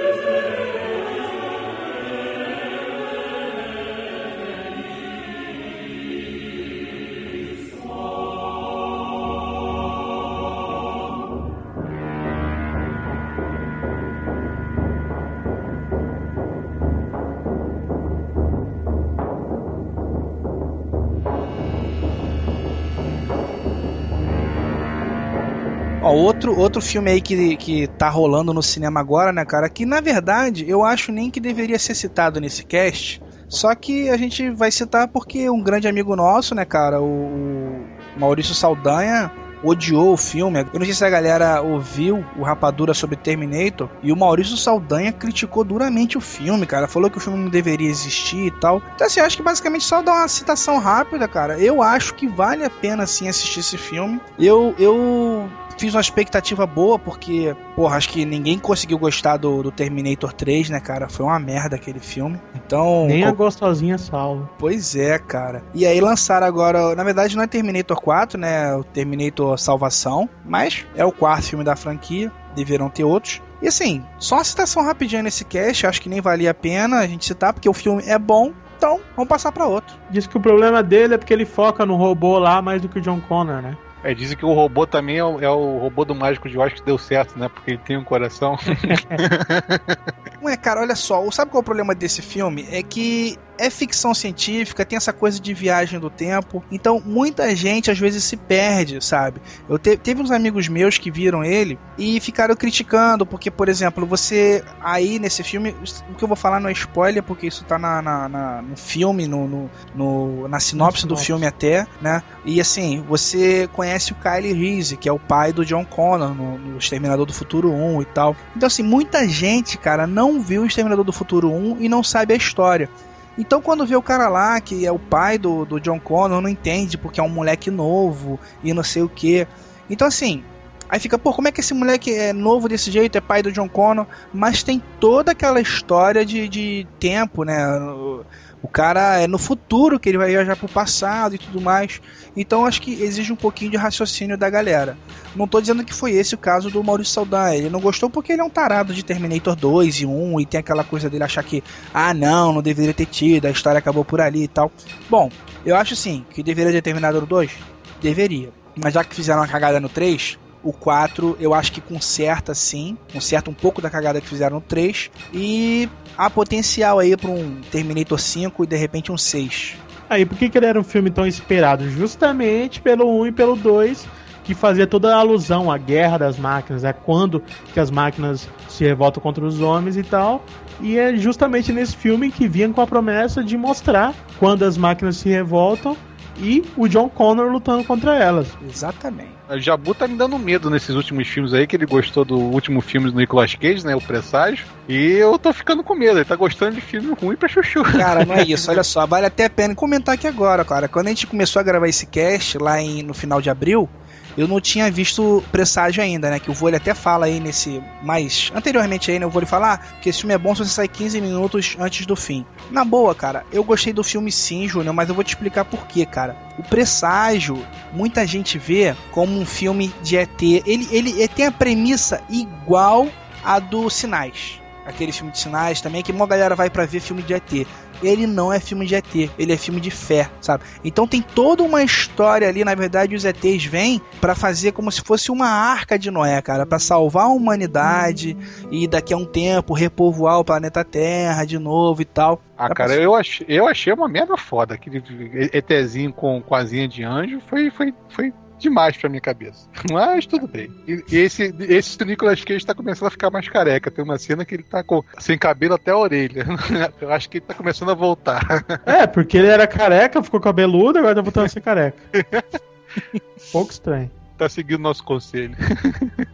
Outro, filme aí que, que tá rolando no cinema agora, né, cara? Que na verdade eu acho nem que deveria ser citado nesse cast. Só que a gente vai citar porque um grande amigo nosso, né, cara, o, Maurício Saldanha, odiou o filme. Eu não sei se a galera ouviu o Rapadura sobre Terminator e o Maurício Saldanha criticou duramente o filme, cara. Falou que o filme não deveria existir e tal. Então, assim, acho que basicamente só dar uma citação rápida, cara. Eu acho que vale a pena sim assistir esse filme. Eu, eu fiz uma expectativa boa, porque, porra, acho que ninguém conseguiu gostar do, do Terminator 3, né, cara? Foi uma merda aquele filme. Então. Nem a qual- gostosinha salva. Pois é, cara. E aí lançaram agora, na verdade não é Terminator 4, né? O Terminator Salvação, mas é o quarto filme da franquia, deverão ter outros. E assim, só uma citação rapidinha nesse cast, acho que nem valia a pena a gente citar, porque o filme é bom, então vamos passar pra outro. Diz que o problema dele é porque ele foca no robô lá mais do que o John Connor, né? É, dizem que o robô também é o, é o robô do Mágico de Oz que deu certo, né? Porque ele tem um coração. Ué, cara, olha só, sabe qual é o problema desse filme? É que é ficção científica, tem essa coisa de viagem do tempo, então muita gente às vezes se perde, sabe? Eu te- teve uns amigos meus que viram ele e ficaram criticando, porque, por exemplo, você aí nesse filme, o que eu vou falar não é spoiler, porque isso tá na, na- na- no filme, no, no- no- na sinopse do filme até, né? E assim, você conhece o Kyle Reese, que é o pai do John Connor no, no Exterminador do Futuro 1 e tal. Então, assim, muita gente, cara, não viu o Exterminador do Futuro 1 e não sabe a história. Então, quando vê o cara lá, que é o pai do, do John Connor, não entende porque é um moleque novo e não sei o que. Então, assim, aí fica, pô, como é que esse moleque é novo desse jeito, é pai do John Connor, mas tem toda aquela história de, de tempo, né? O, cara é no futuro que ele vai viajar pro passado e tudo mais. Então, acho que exige um pouquinho de raciocínio da galera. Não tô dizendo que foi esse o caso do Maurício Saldanha. Ele não gostou porque ele é um tarado de Terminator 2 e 1 e tem aquela coisa dele achar que, ah, não, não deveria ter tido, a história acabou por ali e tal. Bom, eu acho sim que deveria ter terminado no 2? Deveria. Mas já que fizeram uma cagada no 3, o 4 eu acho que conserta sim, conserta um pouco da cagada que fizeram no 3 e há potencial aí para um Terminator 5 e de repente um 6. Aí, por que, que ele era um filme tão esperado? Justamente pelo 1 e pelo 2, que fazia toda a alusão à guerra das máquinas, é quando que as máquinas se revoltam contra os homens e tal. E é justamente nesse filme que vinha com a promessa de mostrar quando as máquinas se revoltam e o John Connor lutando contra elas. Exatamente. O Jabu tá me dando medo nesses últimos filmes aí, que ele gostou do último filme do Nicolas Cage, né? O Presságio. E eu tô ficando com medo, ele tá gostando de filme ruim pra chuchu. Cara, não é isso, olha só, vale até a pena comentar aqui agora, cara. Quando a gente começou a gravar esse cast lá em, no final de abril, eu não tinha visto Presságio ainda, né? Que o Vôlei até fala aí nesse. Mais anteriormente aí, né? O Vôlei fala ah, que esse filme é bom se você sair 15 minutos antes do fim. Na boa, cara, eu gostei do filme sim, Júnior, mas eu vou te explicar por quê, cara. O Presságio, muita gente vê como um filme de ET. Ele, ele, ele tem a premissa igual a do Sinais aquele filme de sinais também, que uma galera vai pra ver filme de ET. Ele não é filme de ET, ele é filme de fé, sabe? Então tem toda uma história ali, na verdade os ETs vêm para fazer como se fosse uma arca de Noé, cara, para salvar a humanidade e daqui a um tempo repovoar o planeta Terra de novo e tal. Ah, cara, eu achei, eu achei uma merda foda. Aquele ETzinho com, com asinha de anjo foi, foi, foi demais pra minha cabeça. Mas tudo bem. E, e esse, esse Nicolas Cage tá começando a ficar mais careca. Tem uma cena que ele tá com, sem cabelo até a orelha. Eu acho que ele tá começando a voltar. É, porque ele era careca, ficou cabeludo, agora tá voltando a ser careca. Pouco estranho. Tá seguindo nosso conselho.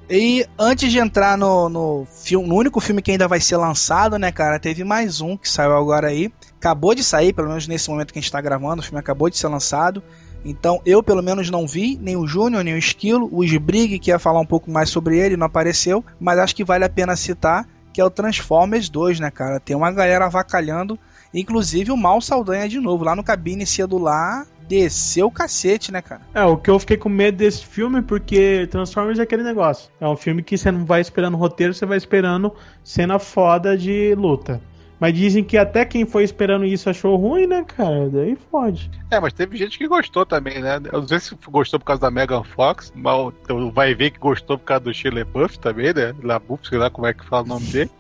E antes de entrar no, no filme, no único filme que ainda vai ser lançado, né, cara, teve mais um que saiu agora aí. Acabou de sair, pelo menos nesse momento que a gente tá gravando, o filme acabou de ser lançado. Então eu pelo menos não vi, nem o Júnior, nem o Esquilo. O Sbrig, que ia falar um pouco mais sobre ele, não apareceu. Mas acho que vale a pena citar que é o Transformers 2, né, cara? Tem uma galera avacalhando, inclusive o Mal Saldanha de novo. Lá no cabine celular, desceu o cacete, né, cara? É, o que eu fiquei com medo desse filme, porque Transformers é aquele negócio. É um filme que você não vai esperando roteiro, você vai esperando cena foda de luta. Mas dizem que até quem foi esperando isso achou ruim, né, cara? Daí fode. É, mas teve gente que gostou também, né? Eu não sei se gostou por causa da Megan Fox, mas vai ver que gostou por causa do Shirley Buff também, né? LaBuff, sei lá como é que fala o nome dele.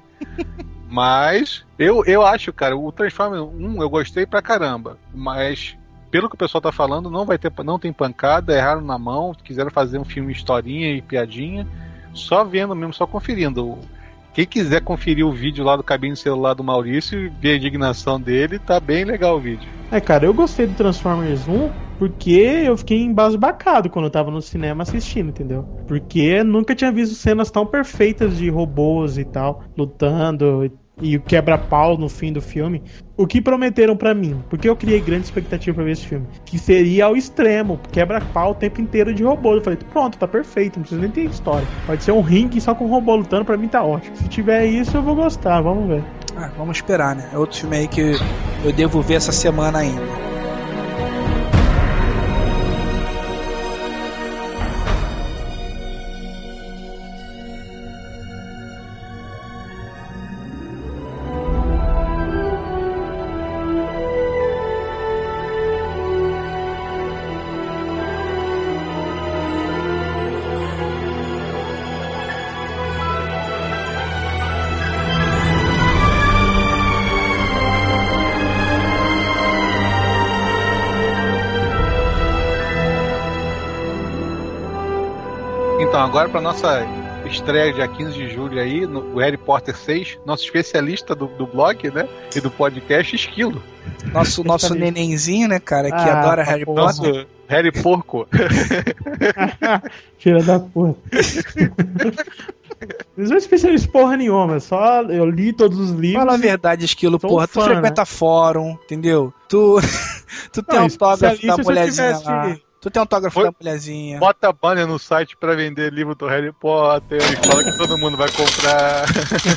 mas eu, eu acho, cara, o Transformers 1 eu gostei pra caramba, mas pelo que o pessoal tá falando, não vai ter não tem pancada, erraram na mão, quiseram fazer um filme historinha e piadinha, só vendo mesmo, só conferindo. Quem quiser conferir o vídeo lá do cabine celular do Maurício e ver a indignação dele, tá bem legal o vídeo. É, cara, eu gostei do Transformers 1 porque eu fiquei embasbacado quando eu tava no cinema assistindo, entendeu? Porque nunca tinha visto cenas tão perfeitas de robôs e tal, lutando e o quebra-pau no fim do filme. O que prometeram para mim? Porque eu criei grande expectativa para ver esse filme. Que seria ao extremo, quebra-pau o tempo inteiro de robô. Eu falei, pronto, tá perfeito, não precisa nem ter história. Pode ser um ringue só com robô lutando, para mim tá ótimo. Se tiver isso, eu vou gostar, vamos ver. Ah, vamos esperar, né? É outro filme aí que eu devo ver essa semana ainda. Então, agora para nossa estreia dia 15 de julho aí, no Harry Potter 6, nosso especialista do, do blog, né? E do podcast, Esquilo. Nosso, nosso nenenzinho, né, cara, que Ah, adora tá Harry. Potter. Nosso Harry Porco. Filha da. Eles não é especialista porra nenhuma, só eu li todos os livros. Fala a verdade, Esquilo, porra. Tu fã, frequenta fórum, entendeu? Tu, tu tem Não, autógrafo da mulherzinha tivesse- lá. Tu tem autógrafo Foi- da mulherzinha. Bota banner no site para vender livro do Harry Potter e fala que todo mundo vai comprar.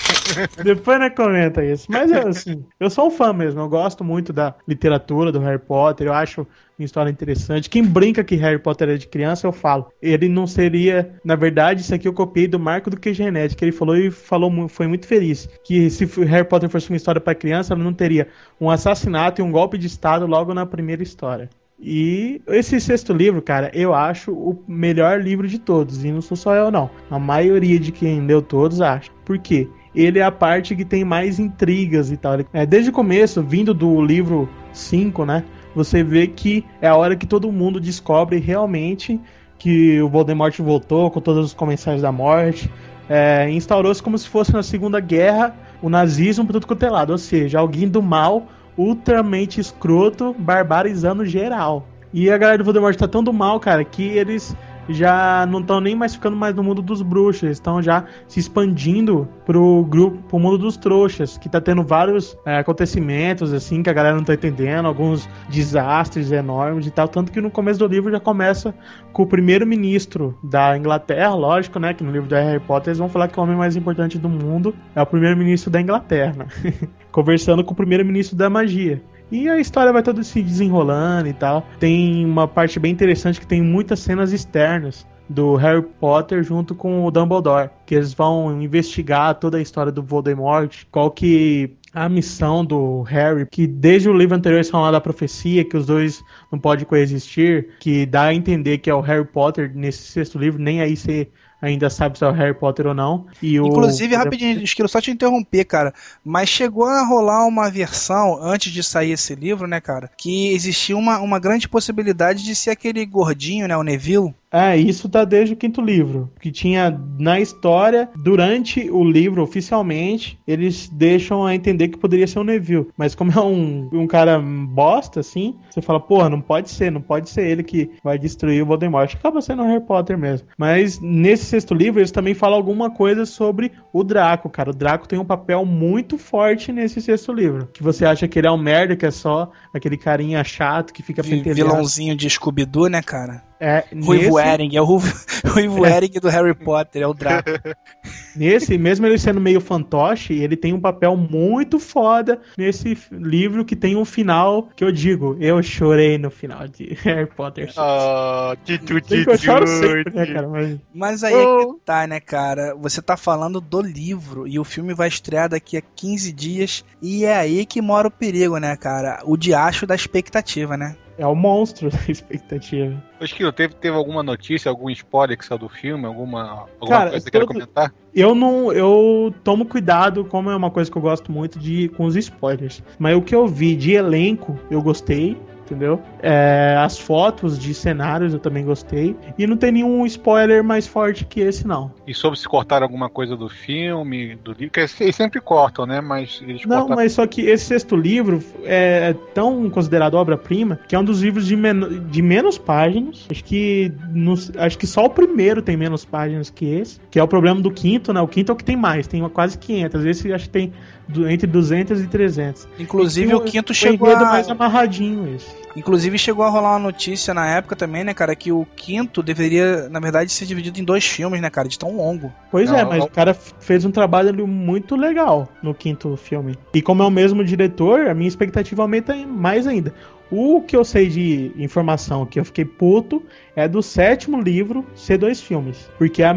Depois né, comenta isso. Mas eu, assim, eu sou um fã mesmo. Eu gosto muito da literatura do Harry Potter. Eu acho uma história interessante. Quem brinca que Harry Potter é de criança, eu falo. Ele não seria. Na verdade, isso aqui eu copiei do Marco do que Genética. Ele falou e falou, foi muito feliz. Que se Harry Potter fosse uma história para criança, ela não teria um assassinato e um golpe de Estado logo na primeira história. E esse sexto livro, cara, eu acho o melhor livro de todos. E não sou só eu, não. A maioria de quem leu todos acha. Por quê? Ele é a parte que tem mais intrigas e tal. É, desde o começo, vindo do livro 5, né? Você vê que é a hora que todo mundo descobre realmente que o Voldemort voltou com todos os comensais da morte. É, Instaurou-se como se fosse na Segunda Guerra o nazismo por tudo quanto é lado. Ou seja, alguém do mal ultramente escroto, barbarizando geral. E a galera do Voldemort tá tão do mal, cara, que eles já não estão nem mais ficando mais no mundo dos bruxos, estão já se expandindo pro grupo, pro mundo dos trouxas, que tá tendo vários é, acontecimentos assim que a galera não tá entendendo, alguns desastres enormes e tal, tanto que no começo do livro já começa com o primeiro-ministro da Inglaterra, lógico, né, que no livro do Harry Potter eles vão falar que o homem mais importante do mundo é o primeiro-ministro da Inglaterra, né? conversando com o primeiro-ministro da magia. E a história vai toda se desenrolando e tal. Tem uma parte bem interessante que tem muitas cenas externas do Harry Potter junto com o Dumbledore, que eles vão investigar toda a história do Voldemort, qual que a missão do Harry, que desde o livro anterior eles falam da profecia, que os dois não podem coexistir, que dá a entender que é o Harry Potter nesse sexto livro, nem aí você ainda sabe se é o Harry Potter ou não. E o- Inclusive, rapidinho, Esquilo, só te interromper, cara. Mas chegou a rolar uma versão, antes de sair esse livro, né, cara? Que existia uma, uma grande possibilidade de ser aquele gordinho, né? O Neville. É, isso tá desde o quinto livro. Que tinha na história, durante o livro, oficialmente, eles deixam a entender que poderia ser o Neville. Mas como é um, um cara bosta, assim, você fala, porra, não pode ser, não pode ser ele que vai destruir o Voldemort. Acaba sendo o Harry Potter mesmo. Mas nesse sexto livro, eles também falam alguma coisa sobre o Draco, cara. O Draco tem um papel muito forte nesse sexto livro. Que você acha que ele é um merda, que é só aquele carinha chato que fica pentelhando. Vilãozinho de Scooby-Doo, né, cara? É, Ruivo nesse- Ering, é o Ruivo, É. Ering do Harry Potter, é o Draco. Nesse, mesmo ele sendo meio fantoche, ele tem um papel muito foda nesse livro que tem um final que eu digo, eu chorei no final de Harry Potter. Ah, Sei que eu choro sempre, né, cara? Mas... Mas aí é que tá, né, cara? Você tá falando do livro e o filme vai estrear daqui a 15 dias e é aí que mora o perigo, né, cara? O diacho da expectativa, né? É o monstro da expectativa. Ô, Esquilo, teve, teve alguma notícia, algum spoiler que saiu do filme? Alguma, alguma Cara, coisa que todo- comentar? Eu não, eu tomo cuidado, como é uma coisa que eu gosto muito de com os spoilers. Mas o que eu vi de elenco, eu gostei, entendeu? É, as fotos de cenários eu também gostei. E não tem nenhum spoiler mais forte que esse, não. E sobre se cortaram alguma coisa do filme, do livro, que eles sempre cortam, né? Mas eles Não, cortaram. mas só que esse sexto livro é tão considerado obra-prima que é um dos livros de, men de menos páginas. Acho que, nos- acho que só o primeiro tem menos páginas que esse, que é o problema do quinto, né? O quinto é o que tem mais, tem quase 500. Esse acho que tem entre 200 e 300. Inclusive, E o quinto chegou a- mais amarradinho esse. Inclusive chegou a rolar uma notícia na época também, né, cara, que o quinto deveria, na verdade, ser dividido em dois filmes, né, cara, de tão longo. Pois Não, é, mas não. o cara fez um trabalho ali muito legal no quinto filme. E como é o mesmo diretor, a minha expectativa aumenta mais ainda. O que eu sei de informação que eu fiquei puto é do sétimo livro ser dois filmes. Porque a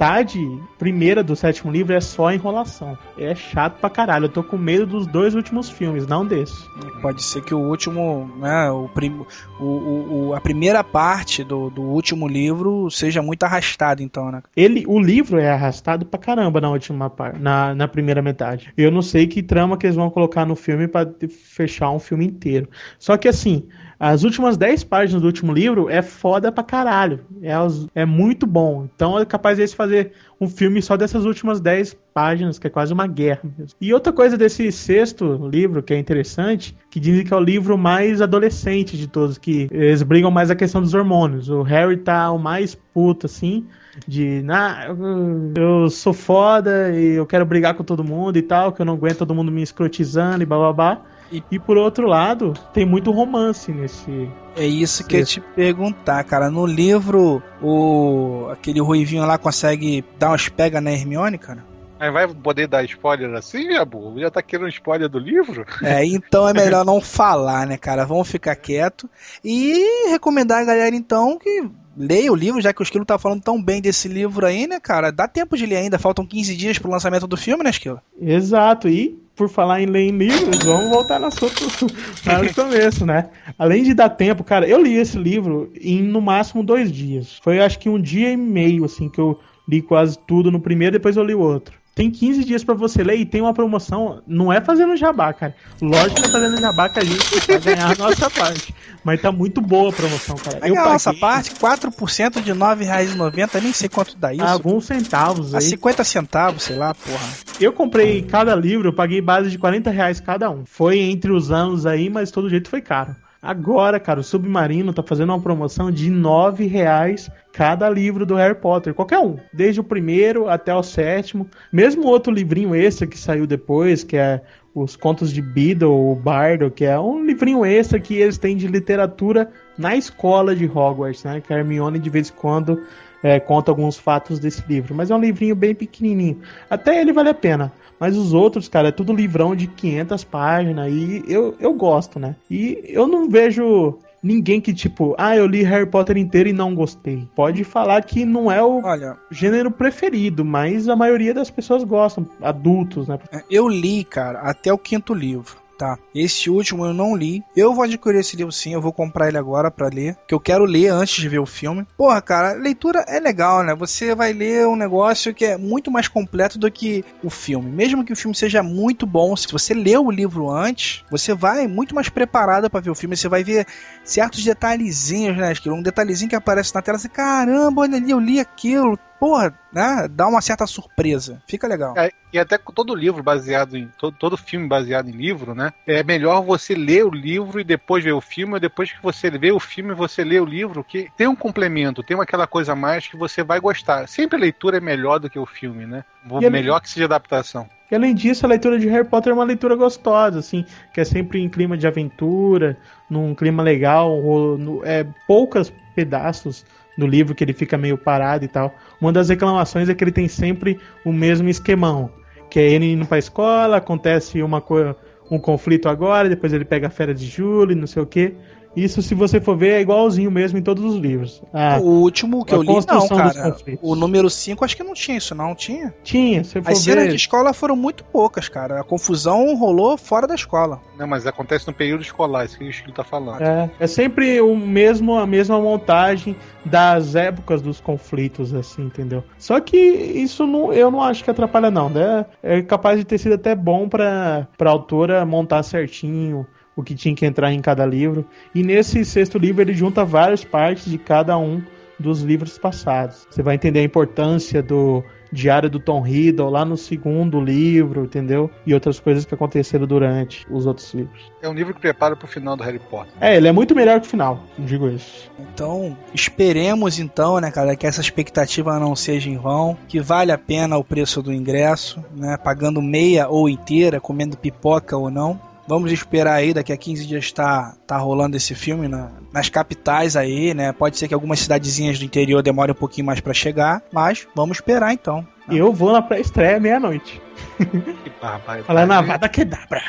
metade primeira do sétimo livro é só enrolação. É chato pra caralho. Eu tô com medo dos dois últimos filmes, não desse. Pode ser que o último, né, o, prim, o, o- o- a primeira parte do, do último livro seja muito arrastada, então, né? Ele, o livro é arrastado pra caramba na última parte, na, na primeira metade. Eu não sei que trama que eles vão colocar no filme pra te- fechar um filme inteiro. Só que assim, as últimas 10 páginas do último livro é foda pra caralho. É, é muito bom. Então é capaz deles fazer um filme só dessas últimas 10 páginas, que é quase uma guerra mesmo. E outra coisa desse sexto livro que é interessante, que dizem que é o livro mais adolescente de todos, que eles brigam mais a questão dos hormônios. O Harry tá o mais puto, assim, de, eu- eu sou foda e eu quero brigar com todo mundo e tal, que eu não aguento todo mundo me escrotizando e blá blá blá. E, e por outro lado, tem muito romance nesse. É isso que eu ia te perguntar, cara. No livro, o aquele ruivinho lá consegue dar umas pegas na Hermione, cara? Aí vai poder dar spoiler assim, Jabu? Já tá querendo spoiler do livro? É, então é melhor não falar, né, cara? Vamos ficar quieto e recomendar a galera então que leia o livro, já que o Esquilo tá falando tão bem desse livro aí, né, cara? Dá tempo de ler ainda, faltam 15 dias pro lançamento do filme, né, Esquilo? Exato, e por falar em ler em livros, vamos voltar no assunto lá no começo, né? Além de dar tempo, cara, eu li esse livro em no máximo dois dias. Foi acho que um dia e meio, assim, que eu li quase tudo no primeiro, depois eu li o outro. Tem 15 dias pra você ler e tem uma promoção. Não é fazendo jabá, cara. Lógico que é fazendo jabá que a gente vai ganhar a nossa parte. Mas tá muito boa a promoção, cara. Vai ganhar a nossa parte, 4% de R$ 9,90, nem sei quanto dá isso. alguns centavos A aí. 50 centavos, sei lá, porra. Eu comprei cada livro, eu paguei base de 40 reais cada um. Foi entre os anos aí, mas todo jeito foi caro. Agora, cara, o Submarino tá fazendo uma promoção de 9 reais cada livro do Harry Potter, qualquer um, desde o primeiro até o sétimo. Mesmo outro livrinho extra que saiu depois, que é os Contos de Beedle, o Bardo, que é um livrinho extra que eles têm de literatura na escola de Hogwarts, né? Que a Hermione de vez em quando é, conta alguns fatos desse livro, mas é um livrinho bem pequenininho. Até ele vale a pena. Mas os outros, cara, é tudo livrão de 500 páginas e eu, eu gosto, né? E eu não vejo ninguém que, tipo, ah, eu li Harry Potter inteiro e não gostei. Pode falar que não é o Olha, gênero preferido, mas a maioria das pessoas gostam, adultos, né? eu li, cara, até o quinto livro. Tá. Esse último eu não li. Eu vou adquirir esse livro sim, eu vou comprar ele agora pra ler. Que eu quero ler antes de ver o filme. Porra, cara, leitura é legal, né? Você vai ler um negócio que é muito mais completo do que o filme. Mesmo que o filme seja muito bom, se você lê o livro antes, você vai muito mais preparado pra ver o filme. Você vai ver certos detalhezinhos, né? Um detalhezinho que aparece na tela, você, caramba, olha ali, eu li aquilo. Porra, né? Dá uma certa surpresa. Fica legal. É, e até com todo livro baseado em. Todo, todo filme baseado em livro, né? É melhor você ler o livro e depois ver o filme, ou depois que você vê o filme, você lê o livro, que tem um complemento, tem aquela coisa a mais que você vai gostar. Sempre a leitura é melhor do que o filme, né? E a- Melhor que seja adaptação. E além disso, a leitura de Harry Potter é uma leitura gostosa, assim, que é sempre em clima de aventura, num clima legal, ou no- é poucos pedaços do livro que ele fica meio parado e tal. Uma das reclamações é que ele tem sempre o mesmo esquemão, que é ele indo pra escola, acontece uma coisa, um conflito agora, depois ele pega a férias de julho, não sei o que. Isso, se você for ver, é igualzinho mesmo em todos os livros. Ah, o último que a eu li, não, cara. O número 5, acho que não tinha isso, não. Tinha? Tinha, se for As cenas ver. de escola foram muito poucas, cara. A confusão rolou fora da escola. Não, mas acontece no período escolar, isso que o Chico tá falando. É, é sempre o mesmo, a mesma montagem das épocas dos conflitos, assim, entendeu? Só que isso não, eu não acho que atrapalha, não. Né? É capaz de ter sido até bom pra, pra autora montar certinho o que tinha que entrar em cada livro. E nesse sexto livro ele junta várias partes de cada um dos livros passados. Você vai entender a importância do Diário do Tom Riddle lá no segundo livro, entendeu? E outras coisas que aconteceram durante os outros livros. É um livro que prepara pro final do Harry Potter. É, ele é muito melhor que o final, digo isso. Então, esperemos então, né, cara, que essa expectativa não seja em vão, que vale a pena o preço do ingresso, né, pagando meia ou inteira, comendo pipoca ou não. Vamos esperar aí, daqui a 15 dias tá, tá rolando esse filme na- nas capitais aí, né? Pode ser que algumas cidadezinhas do interior demorem um pouquinho mais pra chegar, mas vamos esperar então. E eu vou na pré-estreia meia-noite. Que barbaridade. Falar na Vada Kedabra.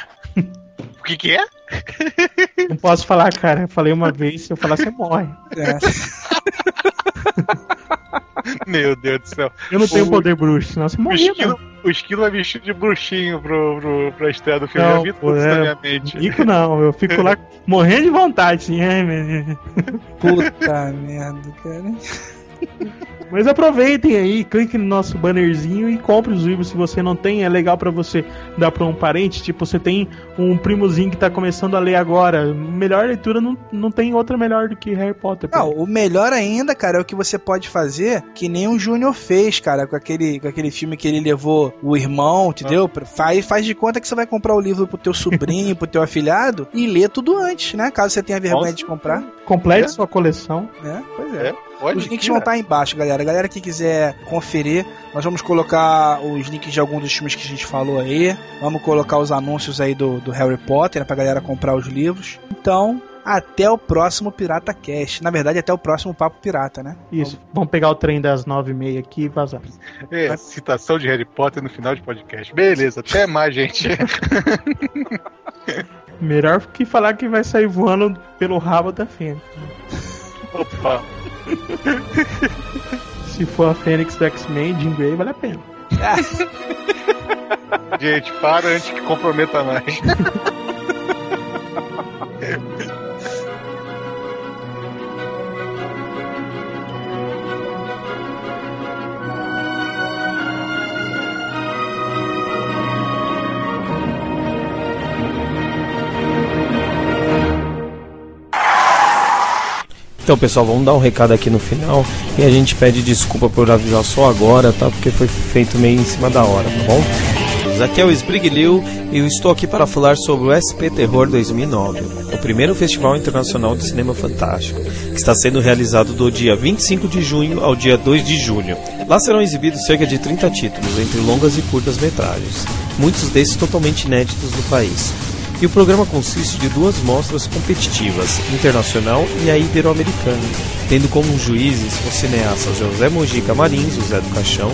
O que que é? Não posso falar, cara. Eu falei uma vez, se eu falar, você morre. É. Meu Deus do céu. Eu não tenho O- poder bruxo, senão você morria, esquilo, o esquilo vai vestido de bruxinho pro, pro, pra estreia do filme. Não, Já vi tudo isso é. na minha mente. Rico não, eu fico lá morrendo de vontade, assim. ai, meu- Puta merda, cara. Mas aproveitem aí, clique no nosso bannerzinho e compre os livros se você não tem. É legal pra você dar pra um parente. Tipo, você tem um primozinho que tá começando a ler agora. Melhor leitura não, não tem outra melhor do que Harry Potter. Não, o melhor ainda, cara, é o que você pode fazer, que nem o Júnior fez, cara, com aquele, com aquele filme que ele levou o irmão, entendeu? Faz, faz de conta que você vai comprar o livro pro teu sobrinho, pro teu afilhado e lê tudo antes, né? Caso você tenha vergonha Nossa. de comprar, Complete É. sua coleção. né? Pois é. É, pode Os links vão estar aí embaixo, galera. A galera que quiser conferir, nós vamos colocar os links de alguns dos filmes que a gente falou aí. Vamos colocar os anúncios aí do, do Harry Potter, né, pra galera comprar os livros. Então, até o próximo Pirata Cast. Na verdade, até o próximo Papo Pirata, né? Isso. Vamos pegar o trem das nove e meia aqui e vazar. É, citação de Harry Potter no final de podcast. Beleza, até mais, gente. Melhor que falar que vai sair voando pelo rabo da Fênix. Opa. Se for a Fênix do X-Men, Jean Grey, vale a pena. Gente, para antes que comprometa mais. Então, pessoal, vamos dar um recado aqui no final e a gente pede desculpa por avisar só agora, tá? Porque foi feito meio em cima da hora, tá bom? Aqui é o Sprig Liu e eu estou aqui para falar sobre o SP Terror 2009, o primeiro festival internacional de cinema fantástico, que está sendo realizado do dia 25 de junho ao dia 2 de julho. Lá serão exibidos cerca de 30 títulos, entre longas e curtas metragens, muitos desses totalmente inéditos no país. E o programa consiste de duas mostras competitivas, internacional e a ibero-americana, tendo como juízes os cineastas José Mojica Marins, o Zé do Caixão,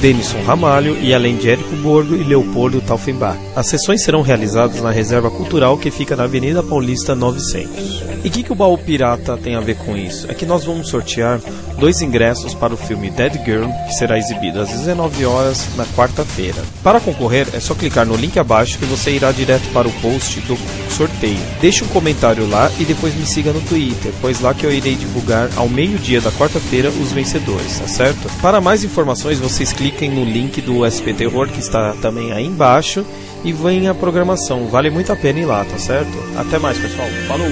Denison Ramalho e além de Érico Borgo e Leopoldo Taufenbach. As sessões serão realizadas na Reserva Cultural que fica na Avenida Paulista 900. E o que, que o Baú Pirata tem a ver com isso? É que nós vamos sortear dois ingressos para o filme Dead Girl, que será exibido às 19 horas na quarta-feira. Para concorrer, é só clicar no link abaixo que você irá direto para o post do sorteio. Deixe um comentário lá e depois me siga no Twitter, pois lá que eu irei divulgar ao meio-dia da quarta-feira os vencedores, tá certo? Para mais informações, vocês cliquem no link do SP Terror que está também aí embaixo e venha a programação. Vale muito a pena ir lá, tá certo? Até mais, pessoal. Falou!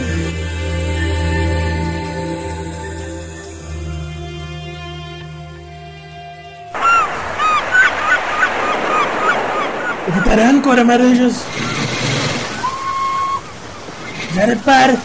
Preparando, Cora Maranjas. Já repare.